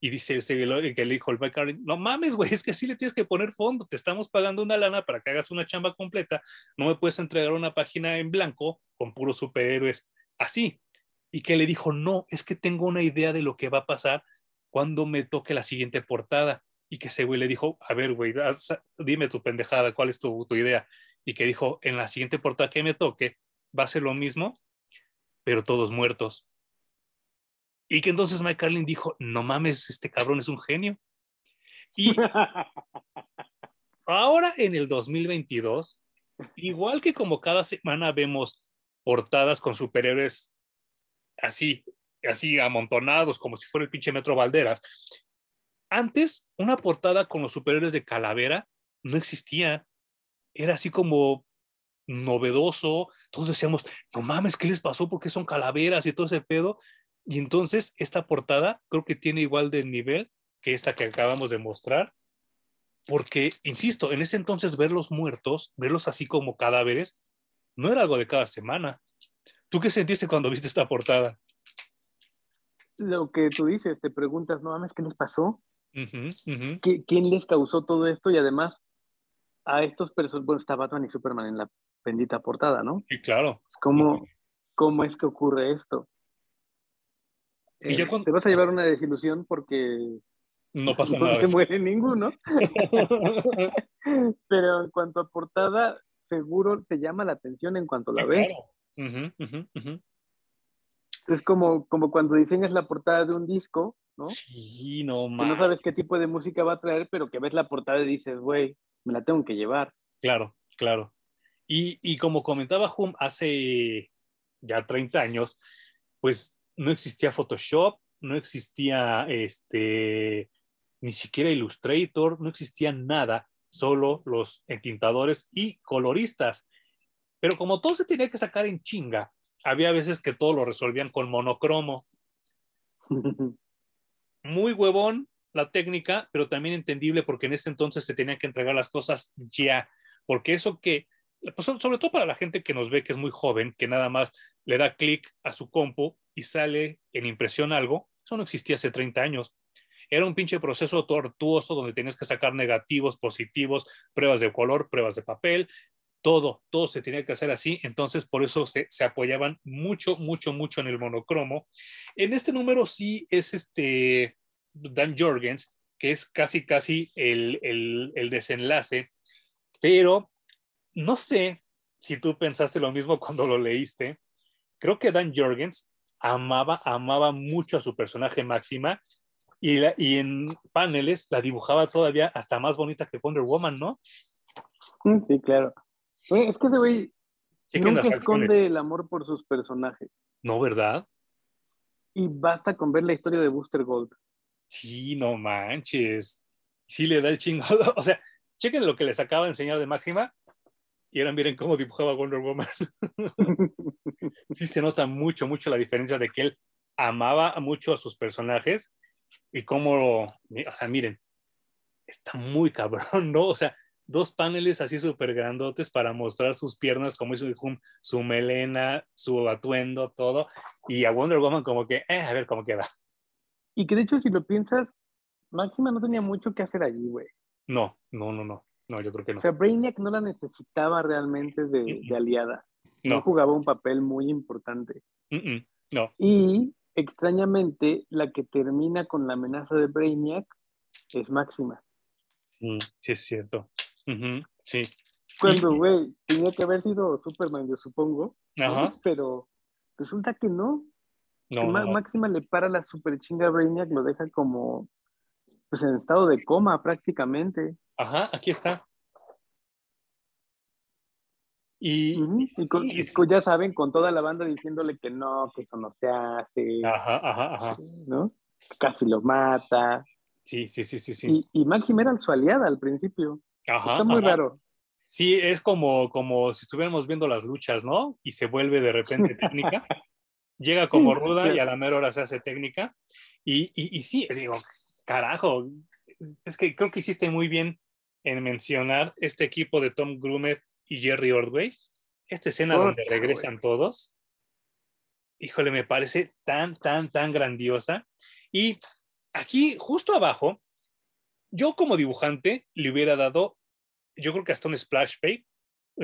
Y dice este que le dijo el Carlin, no mames, güey, es que sí le tienes que poner fondo, te estamos pagando una lana para que hagas una chamba completa, no me puedes entregar una página en blanco con puros superhéroes así. Y que le dijo, no, es que tengo una idea de lo que va a pasar cuando me toque la siguiente portada. Y que ese güey le dijo, a ver, güey, dime tu pendejada, ¿cuál es tu, tu idea? Y que dijo, en la siguiente portada que me toque, va a ser lo mismo, pero todos muertos. Y que entonces Mike Carlin dijo, no mames, este cabrón es un genio. Y ahora en el 2022, igual que como cada semana vemos portadas con superhéroes así, así amontonados, como si fuera el pinche Metro Valderas. Antes, una portada con los superhéroes de Calavera no existía. Era así como novedoso. Todos decíamos, no mames, ¿qué les pasó? ¿Por qué son calaveras y todo ese pedo? Y entonces esta portada creo que tiene igual de nivel que esta que acabamos de mostrar. Porque, insisto, en ese entonces verlos muertos, verlos así como cadáveres, no era algo de cada semana. ¿Tú qué sentiste cuando viste esta portada? Lo que tú dices, te preguntas, no mames, ¿qué les pasó? ¿Quién les causó todo esto? Y además, a estos personajes, bueno, está Batman y Superman en la bendita portada, ¿no? Sí, claro. ¿Cómo, cómo es que ocurre esto? ¿Y eh, Te vas a llevar una desilusión porque no pasa nada. No se muere ninguno. Pero en cuanto a portada, seguro te llama la atención en cuanto la ves. Es como, como cuando diseñas la portada de un disco, ¿no? Sí, no más. no sabes qué tipo de música va a traer, pero que ves la portada y dices, güey, me la tengo que llevar. Claro, claro. Y, y como comentaba Hum hace ya 30 años, pues no existía Photoshop, no existía este, ni siquiera Illustrator, no existía nada, solo los entintadores y coloristas. Pero como todo se tenía que sacar en chinga, había veces que todo lo resolvían con monocromo. Muy huevón la técnica, pero también entendible porque en ese entonces se tenían que entregar las cosas ya. Porque eso que, pues sobre todo para la gente que nos ve que es muy joven, que nada más le da clic a su compu y sale en impresión algo, eso no existía hace 30 años. Era un pinche proceso tortuoso donde tenías que sacar negativos, positivos, pruebas de color, pruebas de papel, todo, todo se tenía que hacer así, entonces por eso se, apoyaban mucho, mucho, mucho en el monocromo. En este número sí es este Dan Jorgens, que es casi, casi el, el desenlace, pero no sé si tú pensaste lo mismo cuando lo leíste. Creo que Dan Jorgens amaba, amaba mucho a su personaje Máxima y, y en paneles la dibujaba todavía hasta más bonita que Wonder Woman, ¿no? Sí, claro es que ese güey nunca esconde el amor por sus personajes. No, ¿verdad? Y basta con ver la historia de Booster Gold. Sí, no manches. Sí le da el chingo. O sea, chequen lo que les acaba de enseñar de Máxima y ahora miren cómo dibujaba Wonder Woman. sí se nota mucho, mucho la diferencia de que él amaba mucho a sus personajes y cómo, o sea, miren, está muy cabrón, ¿no? O sea, dos paneles así súper grandotes para mostrar sus piernas, como hizo su melena, su atuendo, todo. Y a Wonder Woman como que, eh, a ver cómo queda. Y que de hecho, si lo piensas, Máxima no tenía mucho que hacer allí, güey. No, no, no, no. No, yo creo que no. O sea, Brainiac no la necesitaba realmente de, aliada. No. jugaba un papel muy importante. no. Y extrañamente, la que termina con la amenaza de Brainiac es Máxima. Sí, sí es cierto sí. Cuando, güey, tenía que haber sido Superman, yo supongo. Pero resulta que no. no, Máxima le para la super chinga a Brainiac, lo deja como pues en estado de coma prácticamente. Ajá, aquí está. Y, ya saben, con toda la banda diciéndole que no, que eso no se hace. Ajá, ajá, ajá. ¿No? Casi lo mata. Sí, sí, sí, sí, sí. Y, y Máxima era su aliada al principio. Está muy raro. Sí, es como, como si estuviéramos viendo las luchas, ¿no? Y se vuelve de repente técnica. Llega como ruda y a la mera hora se hace técnica. Y, y, y, sí, digo, carajo, es que creo que hiciste muy bien en mencionar este equipo de Tom Grumet y Jerry Ordway, esta escena donde regresan todos, híjole, me parece tan, tan, tan grandiosa. Y aquí, justo abajo, yo como dibujante le hubiera dado, yo creo que hasta un splash page,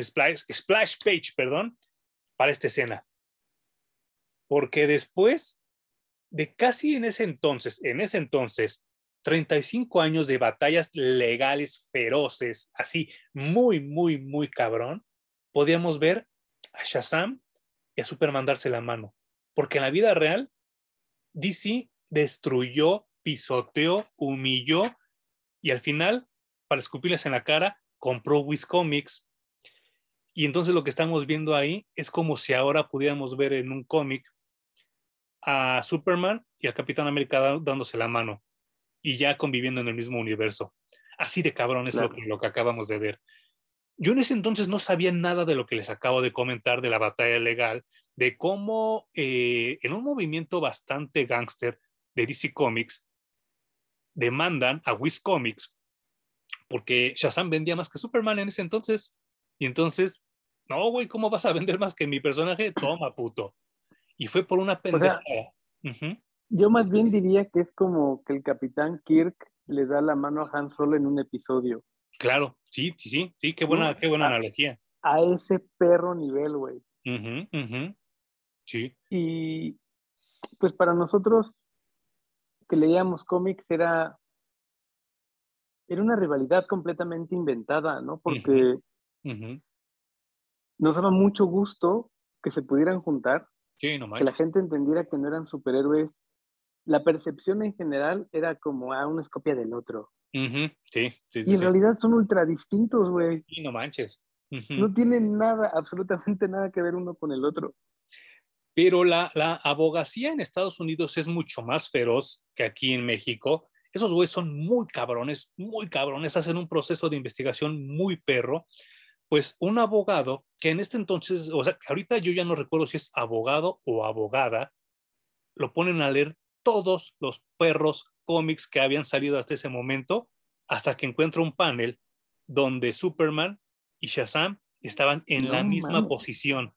splash, splash page, perdón, para esta escena. Porque después de casi en ese entonces, en ese entonces, 35 años de batallas legales feroces, así muy, muy, muy cabrón, podíamos ver a Shazam y a Superman darse la mano. Porque en la vida real, DC destruyó, pisoteó, humilló y al final, para escupirles en la cara, compró Wiz Comics. Y entonces lo que estamos viendo ahí es como si ahora pudiéramos ver en un cómic a Superman y al Capitán América dándose la mano y ya conviviendo en el mismo universo. Así de cabrón es lo, que, lo que acabamos de ver. Yo en ese entonces no sabía nada de lo que les acabo de comentar de la batalla legal, de cómo eh, en un movimiento bastante gángster de DC Comics, demandan a Wiz Comics porque Shazam vendía más que Superman en ese entonces. Y entonces, no, güey, ¿cómo vas a vender más que mi personaje? Toma, puto. Y fue por una pendejada. Yo más bien diría que es como que el Capitán Kirk le da la mano a Han Solo en un episodio. Claro, sí, sí, sí, sí, qué buena, qué buena analogía. A ese perro nivel, güey. Sí. Y pues para nosotros que leíamos cómics era, era una rivalidad completamente inventada, ¿no? Porque nos daba mucho gusto que se pudieran juntar, que la gente entendiera que no eran superhéroes. La percepción en general era como a ah, una escopia del otro. Sí, sí, Y en realidad son ultra distintos, güey. Y no manches. No tienen nada, absolutamente nada que ver uno con el otro. Pero la, la abogacía en Estados Unidos es mucho más feroz que aquí en México. Esos güeyes son muy cabrones, muy cabrones, hacen un proceso de investigación muy perro. Pues un abogado que en este entonces, o sea, ahorita yo ya no recuerdo si es abogado o abogada, lo ponen a leer todos los perros cómics que habían salido hasta ese momento, hasta que encuentra un panel donde Superman y Shazam estaban en la misma posición.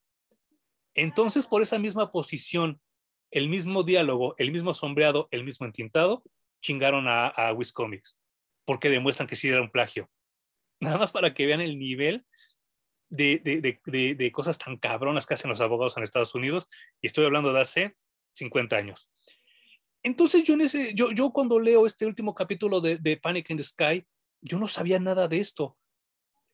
Entonces, por esa misma posición, el mismo diálogo, el mismo sombreado, el mismo entintado, chingaron a, a Wiz Comics, porque demuestran que sí era un plagio. Nada más para que vean el nivel de, de, de, cosas tan cabronas que hacen los abogados en Estados Unidos, y estoy hablando de hace 50 años. Entonces yo, en ese, yo, yo cuando leo este último capítulo de, de Panic in the Sky, yo no sabía nada de esto,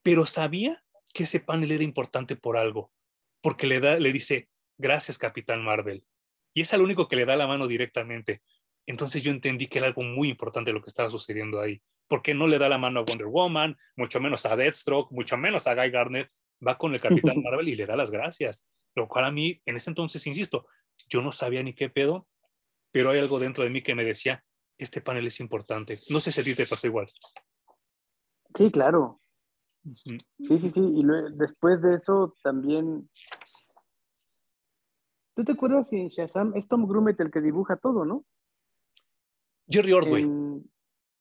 pero sabía que ese panel era importante por algo, porque le, da, le dice, gracias Capitán Marvel, y es el único que le da la mano directamente. Entonces yo entendí que era algo muy importante lo que estaba sucediendo ahí, porque no le da la mano a Wonder Woman, mucho menos a Deathstroke, mucho menos a Guy Gardner, va con el Capitán Marvel y le da las gracias, lo cual a mí en ese entonces, insisto, yo no sabía ni qué pedo, pero hay algo dentro de mí que me decía, este panel es importante. No sé si a ti te pasó igual. Sí, claro. Sí, sí, sí. Y después de eso también... ¿Tú te acuerdas si en Shazam es Tom Grumet el que dibuja todo, no? Jerry Ordway.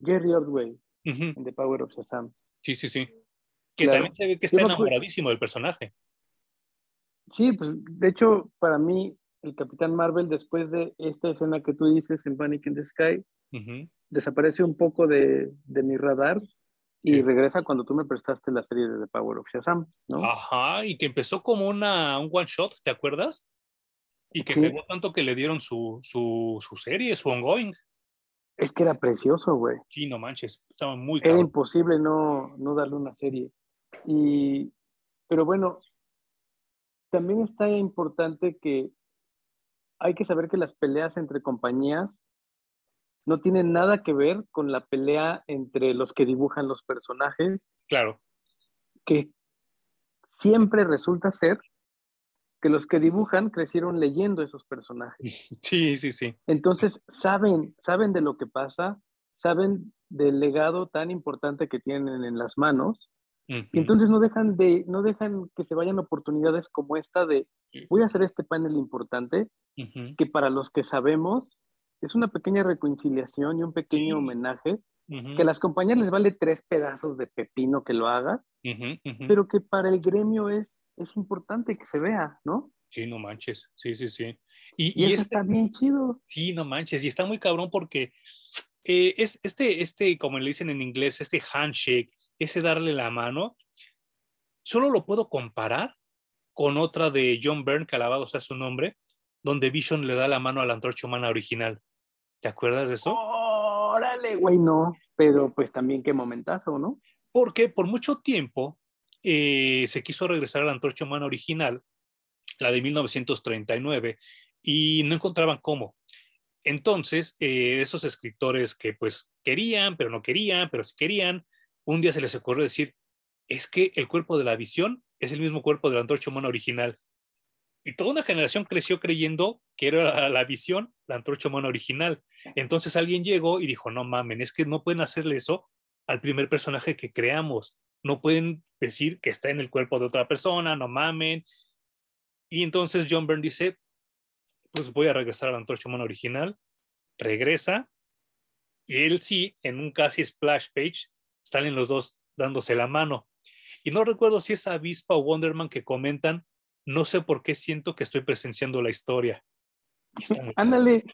Jerry Ordway, en The Power of Shazam. Sí, sí, sí. Que también se ve que está enamoradísimo del personaje. Sí, pues de hecho, para mí, el Capitán Marvel, después de esta escena que tú dices en Panic in the Sky, desaparece un poco de, mi radar y regresa cuando tú me prestaste la serie de The Power of Shazam, ¿no? Ajá, y que empezó como una, un one shot, ¿te acuerdas? Y que pegó tanto que le dieron su, su, su, serie, su ongoing. Es que era precioso, güey. Sí, no manches, estaba muy Era imposible no, no darle una serie. Y, pero bueno, también está importante que hay que saber que las peleas entre compañías no tienen nada que ver con la pelea entre los que dibujan los personajes. Claro. Que siempre resulta ser que los que dibujan crecieron leyendo esos personajes. Sí, sí, sí. Entonces saben, saben de lo que pasa, saben del legado tan importante que tienen en las manos y entonces no dejan, de, no dejan que se vayan oportunidades como esta de voy a hacer este panel importante, que para los que sabemos es una pequeña reconciliación y un pequeño homenaje que a las compañías les vale tres pedazos de pepino que lo hagas, pero que para el gremio es, es importante que se vea, ¿no? Sí, no manches, sí, sí, sí. Y, eso este, está bien chido. Sí, no manches, y está muy cabrón porque eh, es, este, este, como le dicen en inglés, este handshake, ese darle la mano, solo lo puedo comparar con otra de John Byrne, que alabado sea su nombre, donde Vision le da la mano a la antorcha humana original. ¿Te acuerdas de eso? Órale, güey, no, pero pues también qué momentazo, ¿no? Porque por mucho tiempo eh, se quiso regresar a la antorcha humana original, la de 1939, y no encontraban cómo. Entonces, eh, esos escritores que pues querían, pero no querían, pero sí querían, un día se les ocurrió decir, es que el cuerpo de la visión es el mismo cuerpo de la antorcha humana original. Y toda una generación creció creyendo que era la visión, la antorcha humana original. Entonces alguien llegó y dijo, no mamen, es que no pueden hacerle eso al primer personaje que creamos. No pueden decir que está en el cuerpo de otra persona, no mamen. Y entonces John Byrne dice, pues voy a regresar a la antorcha humana original. Regresa. Y él sí, en un casi splash page, salen los dos dándose la mano. Y no recuerdo si es Avispa o Wonderman que comentan, no sé por qué siento que estoy presenciando la historia. Ándale,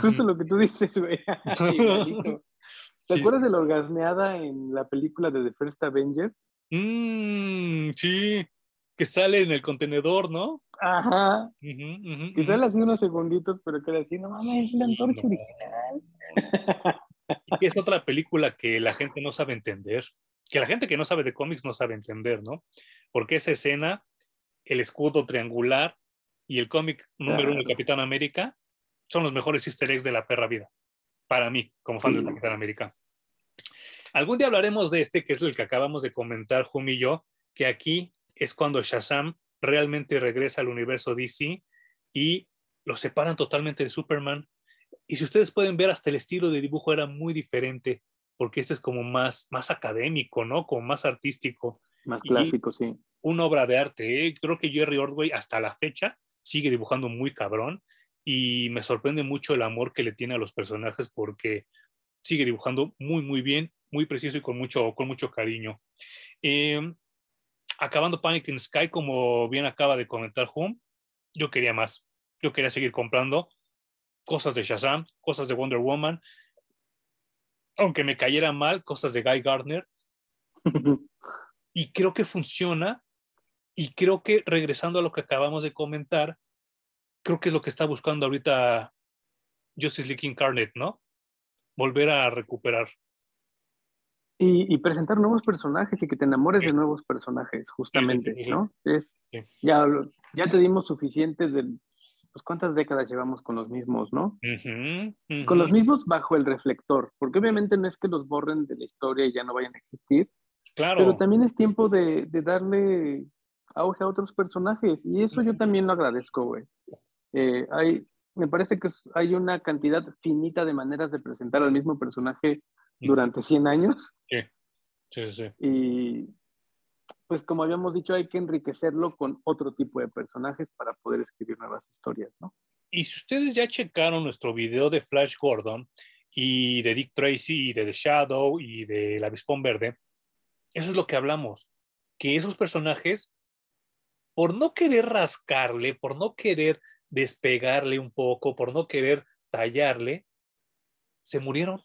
justo lo que tú dices, güey. ¿Te acuerdas de la orgasmeada en la película de The First Avenger? Mm, sí, que sale en el contenedor, ¿no? Ajá. y sale así unos segunditos, pero que así, no mames, es la antorcha original. que es otra película que la gente no sabe entender, que la gente que no sabe de cómics no sabe entender, ¿no? Porque esa escena, el escudo triangular y el cómic número uno de Capitán América son los mejores easter eggs de la perra vida, para mí, como fan del Capitán América. Algún día hablaremos de este, que es el que acabamos de comentar, Jumi y yo, que aquí es cuando Shazam realmente regresa al universo DC y lo separan totalmente de Superman. Y si ustedes pueden ver, hasta el estilo de dibujo era muy diferente, porque este es como más, más académico, ¿no? Como más artístico. Más clásico, sí. Una obra de arte. ¿eh? Creo que Jerry Ordway hasta la fecha sigue dibujando muy cabrón y me sorprende mucho el amor que le tiene a los personajes porque sigue dibujando muy, muy bien, muy preciso y con mucho, con mucho cariño. Eh, acabando Panic in Sky, como bien acaba de comentar Hum, yo quería más. Yo quería seguir comprando cosas de Shazam, cosas de Wonder Woman, aunque me cayera mal, cosas de Guy Gardner. y creo que funciona. Y creo que regresando a lo que acabamos de comentar, creo que es lo que está buscando ahorita Justice League Incarnate, ¿no? Volver a recuperar y, presentar nuevos personajes y que te enamores de nuevos personajes, justamente, ¿no? Es, ya, ya te dimos suficientes de, pues, ¿cuántas décadas llevamos con los mismos, no? Con los mismos bajo el reflector, porque obviamente no es que los borren de la historia y ya no vayan a existir, claro. pero también es tiempo de, de darle auge a otros personajes, y eso yo también lo agradezco, güey. Eh, hay, me parece que hay una cantidad finita de maneras de presentar al mismo personaje durante 100 años. Sí, sí, sí. Y pues como habíamos dicho, hay que enriquecerlo con otro tipo de personajes para poder escribir nuevas historias, ¿no? Y si ustedes ya checaron nuestro video de Flash Gordon y de Dick Tracy y de The Shadow y de La Vispón Verde, eso es lo que hablamos, que esos personajes, por no querer rascarle, por no querer despegarle un poco, por no querer tallarle, se murieron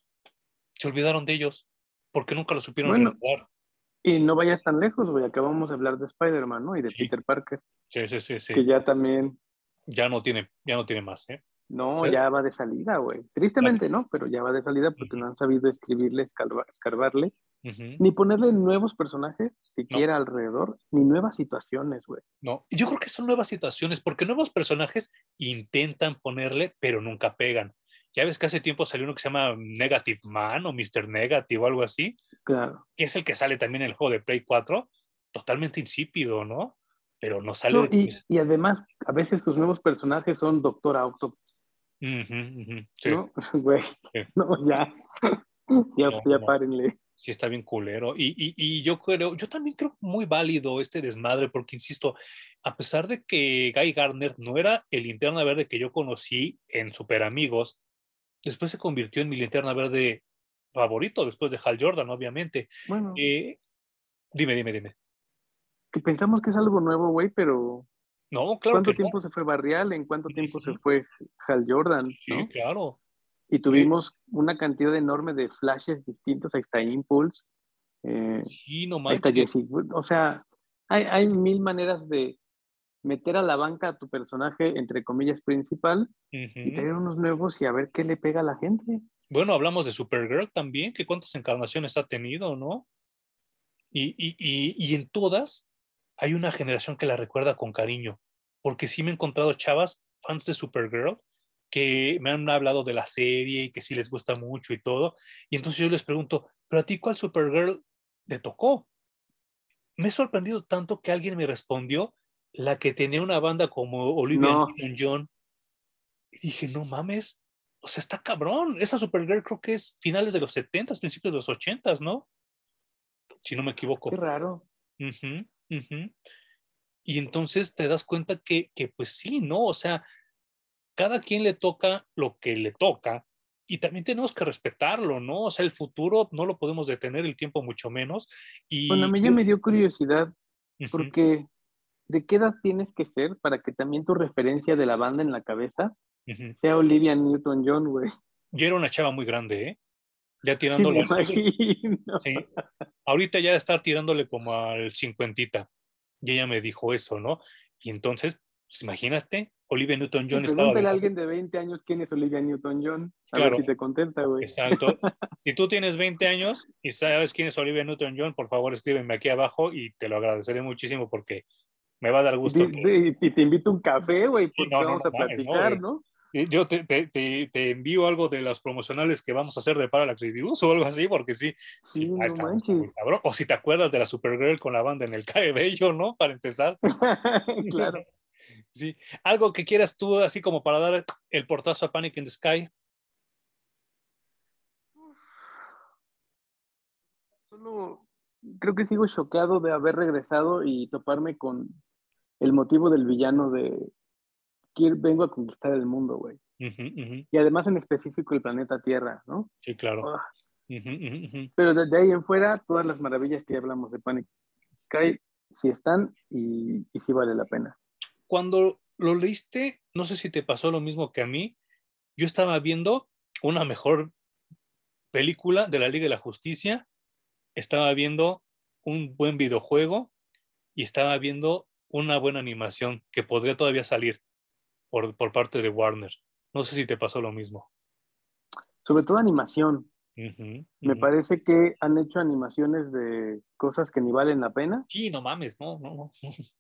se olvidaron de ellos porque nunca lo supieron bueno, Y no vayas tan lejos, güey. Acabamos de hablar de Spider-Man, ¿no? Y de Peter Parker. Sí, sí, sí, sí. Que ya también. Ya no tiene, ya no tiene más, ¿eh? No, ya va de salida, güey. Tristemente, ¿no? Pero ya va de salida porque no han sabido escribirle, escarbarle, ni ponerle nuevos personajes siquiera alrededor, ni nuevas situaciones, güey. No, yo creo que son nuevas situaciones porque nuevos personajes intentan ponerle, pero nunca pegan. Ya ves que hace tiempo salió uno que se llama Negative Man o Mr. Negative o algo así. Claro. Que es el que sale también en el juego de Play 4. Totalmente insípido, ¿no? Pero no sale. y, además, a veces tus nuevos personajes son Doctor Auto. Sí. ¿No? Güey. No, ya. ya, ya párenle. Sí, está bien culero. Y, y, y, yo creo, yo también creo muy válido este desmadre, porque insisto, a pesar de que Guy Gardner no era el linterna verde que yo conocí en Super Amigos, después se convirtió en mi linterna verde favorito después de Hal Jordan, obviamente. Bueno, Eh, dime, dime, dime. que pensamos que es algo nuevo, güey, pero No, claro ¿cuánto que no. tiempo se fue Barrial? ¿En cuánto tiempo se fue Hal Jordan? Sí, ¿no? claro. Y tuvimos una cantidad enorme de flashes distintos. Ahí está Impulse, eh, Sí, no ahí está manches. Jesse. O sea, hay, hay mil maneras de meter a la banca a tu personaje, entre comillas, principal y Ujú. traer unos nuevos y a ver qué le pega a la gente. Bueno, hablamos de Supergirl también, que cuántas encarnaciones ha tenido, ¿no? Y, y, y, y en todas hay una generación que la recuerda con cariño, porque sí me he encontrado chavas, fans de Supergirl, que me han hablado de la serie y que sí les gusta mucho y todo. Y entonces yo les pregunto, ¿pero a ti cuál Supergirl te tocó? Me he sorprendido tanto que alguien me respondió la que tenía una banda como Olivia No. Newton-John. Y dije, no mames, o sea, está cabrón. Esa Supergirl creo que es finales de los 70, principios de los 80, ¿no? Si no me equivoco. Qué raro. Y entonces te das cuenta que, que, pues sí, ¿no? O sea, cada quien le toca lo que le toca y también tenemos que respetarlo, ¿no? O sea, el futuro no lo podemos detener, el tiempo mucho menos. Y Bueno, a mí ya me dio curiosidad porque ¿de qué edad tienes que ser para que también tu referencia de la banda en la cabeza sea Olivia Newton-John, güey? Yo era una chava muy grande, ¿eh? Ya Sí, tirándole. me imagino. Sí. Ahorita ya estar tirándole como al cincuentita. Y ella me dijo eso, ¿no? Y entonces, pues, imagínate, Olivia Newton-John Sí, estaba. Pregúntale a alguien de 20 años quién es Olivia Newton-John. A Claro. ver si te contesta, güey. Exacto. Si tú tienes 20 años y sabes quién es Olivia Newton-John, por favor escríbeme aquí abajo y te lo agradeceré muchísimo porque me va a dar gusto. que- y te invito a un café, güey, porque no, no, vamos no a platicar. ¿no? Yo te, te- te- te envío algo de las promocionales que vamos a hacer de Parallax Reviews o algo así, porque sí, Sí, sí, muy cabrón. O si te acuerdas de la Supergirl con la banda en el cabello, ¿no? Para empezar. claro. Sí. Algo que quieras tú, así como para dar el portazo a Panic in the Sky. Solo creo que sigo choqueado de haber regresado y toparme con el motivo del villano de quiero, vengo a conquistar el mundo, güey. Y además en específico el planeta Tierra, ¿no? Sí, claro. Ah. Pero desde ahí en fuera, todas las maravillas que hablamos de Panic Sky sí están y, y sí vale la pena. Cuando lo leíste, no sé si te pasó lo mismo que a mí. Yo estaba viendo una mejor película de la Liga de la Justicia, estaba viendo un buen videojuego y estaba viendo una buena animación que podría todavía salir por, por parte de Warner. No sé si te pasó lo mismo. Sobre todo animación. Me parece que han hecho animaciones de cosas que ni valen la pena. Sí, no mames, no, no, no.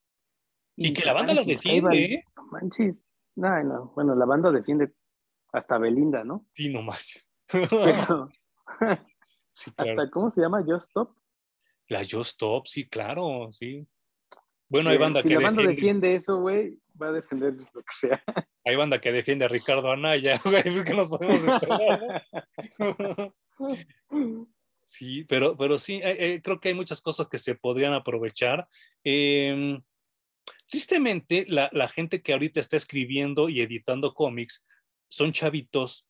Y que la banda las defiende, ¿eh? No manches. No, no. Bueno, la banda defiende hasta Belinda, ¿no? Sí, no manches. Pero Sí, claro. hasta, ¿cómo se llama? Just Stop. La Just Stop, sí, claro, sí. Bueno, hay Eh, banda si que la banda defiende, defiende eso, güey, va a defender lo que sea. hay banda que defiende a Ricardo Anaya, güey, es que nos podemos esperar. Sí, pero, pero sí, eh, eh, creo que hay muchas cosas que se podrían aprovechar. Eh, tristemente, la, la gente que ahorita está escribiendo y editando cómics son chavitos,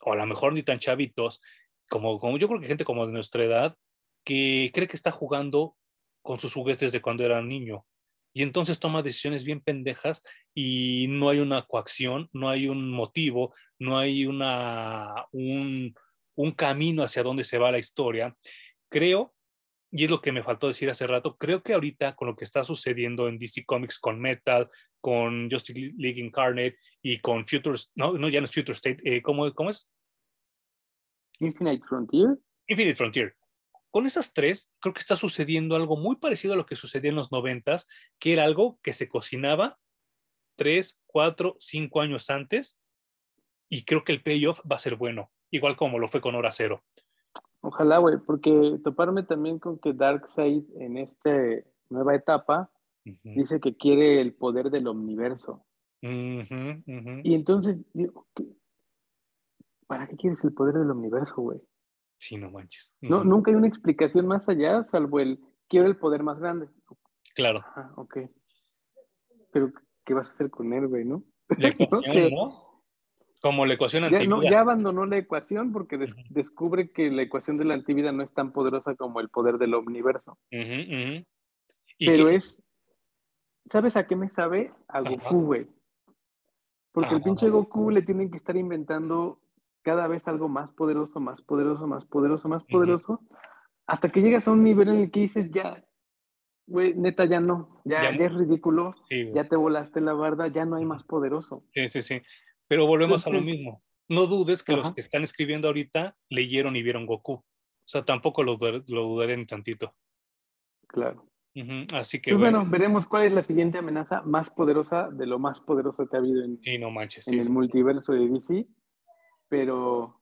o a lo mejor ni tan chavitos, como, como yo creo que gente como de nuestra edad, que cree que está jugando con sus juguetes de cuando era niño. Y entonces toma decisiones bien pendejas y no hay una coacción, no hay un motivo, no hay una, un, un camino hacia dónde se va la historia. Creo, y es lo que me faltó decir hace rato, creo que ahorita con lo que está sucediendo en DC Comics con Metal, con Justice League Incarnate y con Future, no, no ya no es Future State, eh, ¿cómo, ¿cómo es? Infinite Frontier. Infinite Frontier. Con esas tres, creo que está sucediendo algo muy parecido a lo que sucedía en los noventas, que era algo que se cocinaba tres, cuatro, cinco años antes, y creo que el payoff va a ser bueno, igual como lo fue con Hora Cero. Ojalá, güey, porque toparme también con que Darkseid en esta nueva etapa dice que quiere el poder del omniverso. Y entonces, digo. ¿para qué quieres el poder del omniverso, güey? Sí, no manches. No, nunca hay una explicación más allá, salvo el quiero el poder más grande. Claro. Ajá, ok. Pero, ¿qué vas a hacer con él, güey, no? La No ecuación, sé. ¿no? Como la ecuación Ya, antivida. no, ya abandonó la ecuación porque des- descubre que la ecuación de la antivida no es tan poderosa como el poder del omniverso. ¿Y Pero qué- es, ¿sabes a qué me sabe? A. Goku, güey. Porque el Ah. pinche Goku le tienen que estar inventando cada vez algo más poderoso, más poderoso, más poderoso, más poderoso, hasta que llegas a un nivel en el que dices, ya, güey, neta, ya no, ya, Ya ya, no. es ridículo, Sí, ya te volaste la barda, ya no hay más poderoso. Sí, sí, sí. Pero volvemos a lo Entonces- mismo. No dudes que los que están escribiendo ahorita leyeron y vieron Goku. O sea, tampoco lo, lo dudaré ni tantito. Claro. Así que Pues bueno, bueno, veremos cuál es la siguiente amenaza más poderosa de lo más poderoso que ha habido en, sí, no manches. en sí, el sí. multiverso de DC. Pero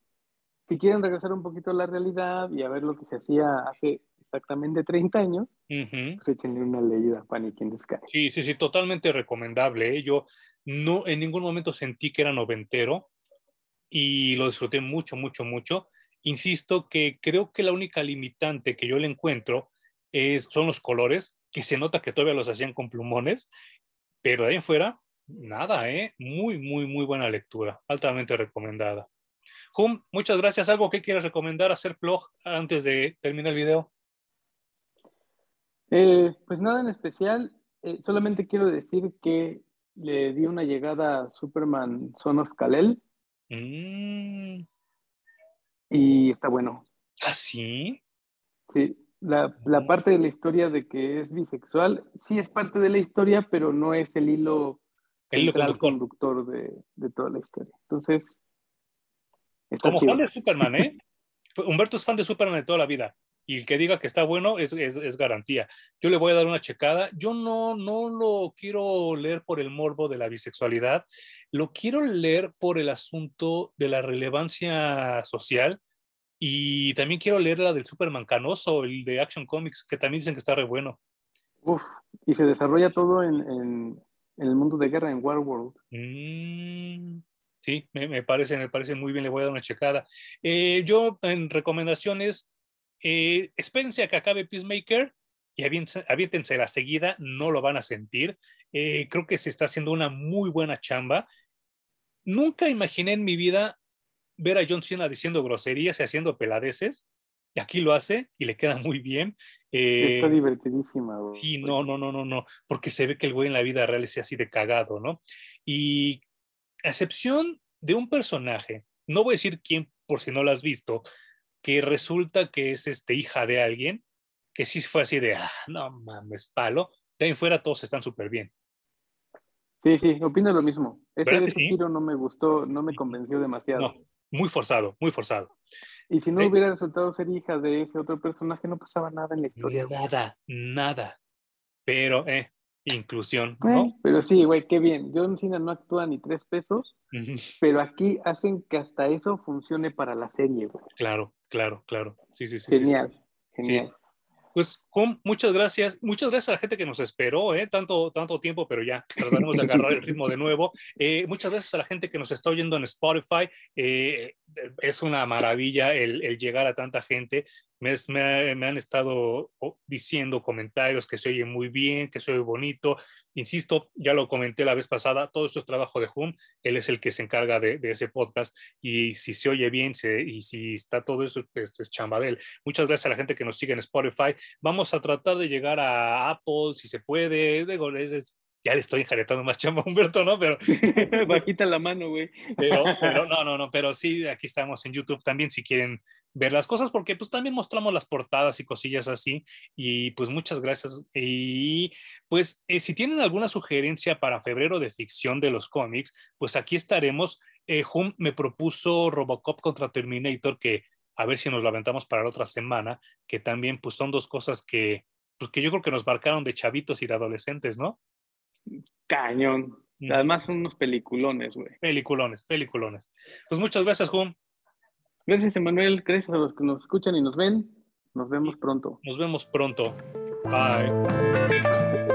si quieren regresar un poquito a la realidad y a ver lo que se hacía hace exactamente 30 años, Ujú. pues échenle una leída a Panic in the Sky. Sí, sí, sí, totalmente recomendable. ¿eh? Yo no en ningún momento sentí que era noventero y lo disfruté mucho, mucho, mucho. Insisto que creo que la única limitante que yo le encuentro es, son los colores, que se nota que todavía los hacían con plumones, pero de ahí en fuera, nada, ¿eh? Muy, muy, muy buena lectura, altamente recomendada. Hum, muchas gracias. ¿Algo que quieras recomendar, hacer blog antes de terminar el video? Eh, pues nada en especial, eh, solamente quiero decir que le di una llegada a Superman Son of Kal-El Mm, y está bueno. ¿Ah, sí? Sí, la, la parte de la historia de que es bisexual, sí es parte de la historia, pero no es el hilo El hilo central conductor. conductor de, de toda la historia. Entonces, está Como chido. fan de Superman, ¿eh? Humberto es fan de Superman de toda la vida. Y el que diga que está bueno es, es, es garantía. Yo le voy a dar una checada. Yo no, no lo quiero leer por el morbo de la bisexualidad. Lo quiero leer por el asunto de la relevancia social. Y también quiero leer la del Superman canoso, el de Action Comics, que también dicen que está re bueno. Uf, y se desarrolla todo en, en- en el mundo de guerra, en Warworld. Mm, sí, me, me parece, me parece muy bien, le voy a dar una checada. Eh, yo en recomendaciones, eh, espérense a que acabe Peacemaker y aviéntense, la seguida, no lo van a sentir. Eh, creo que se está haciendo una muy buena chamba. Nunca imaginé en mi vida ver a John Cena diciendo groserías y haciendo peladeces, y aquí lo hace y le queda muy bien. Eh, Está divertidísima. güey. Sí, no, no, no, no, no, porque se ve que el güey en la vida real es así de cagado, ¿no? Y a excepción de un personaje, no voy a decir quién por si no lo has visto, que resulta que es este hija de alguien, que sí fue así de, ah, no mames, palo, de ahí fuera todos están súper bien. Sí, sí, opino lo mismo. Ese ¿Verdad de que ese sí? giro no me gustó, no me convenció demasiado. No, muy forzado, muy forzado. Y si no Sí. hubiera resultado ser hija de ese otro personaje, no pasaba nada en la historia. Nada, nada. Pero, eh, inclusión, Eh, ¿no? pero sí, güey, qué bien. John Cena no actúa ni tres pesos, pero aquí hacen que hasta eso funcione para la serie, güey. Claro, claro, claro. Sí, sí, sí. sí, sí. Genial, genial. Pues, Hum, muchas gracias. Muchas gracias a la gente que nos esperó, ¿eh? Tanto, tanto tiempo, pero ya trataremos de agarrar el ritmo de nuevo. Eh, muchas gracias a la gente que nos está oyendo en Spotify. Eh, es una maravilla el, el llegar a tanta gente. Me, es- me- me han estado diciendo comentarios que se oye muy bien, que se oye bonito. Insisto, ya lo comenté la vez pasada, todo esto es trabajo de Hum. Él es el que se encarga de, de ese podcast. Y si se oye bien se- y si está todo eso, pues es chamba de él. Muchas gracias a la gente que nos sigue en Spotify. Vamos a tratar de llegar a Apple si se puede. Digo, es- es- ya le estoy enjaretando más chamba a Humberto, ¿no? Pero, Bajita la mano, güey. pero, pero no, no, no, pero sí, aquí estamos en YouTube también si quieren ver las cosas, porque pues también mostramos las portadas y cosillas así. Y pues muchas gracias. Y pues eh, si tienen alguna sugerencia para febrero de ficción de los cómics, pues aquí estaremos. Eh, Hum me propuso Robocop contra Terminator, que a ver si nos lo aventamos para la otra semana, que también pues son dos cosas que, pues, que yo creo que nos marcaron de chavitos y de adolescentes, ¿no? Cañón. Mm. Además son unos peliculones, güey. Peliculones, peliculones. Pues muchas gracias, Hum. Gracias, Emanuel. Gracias a los que nos escuchan y nos ven. Nos vemos pronto. Nos vemos pronto. Bye.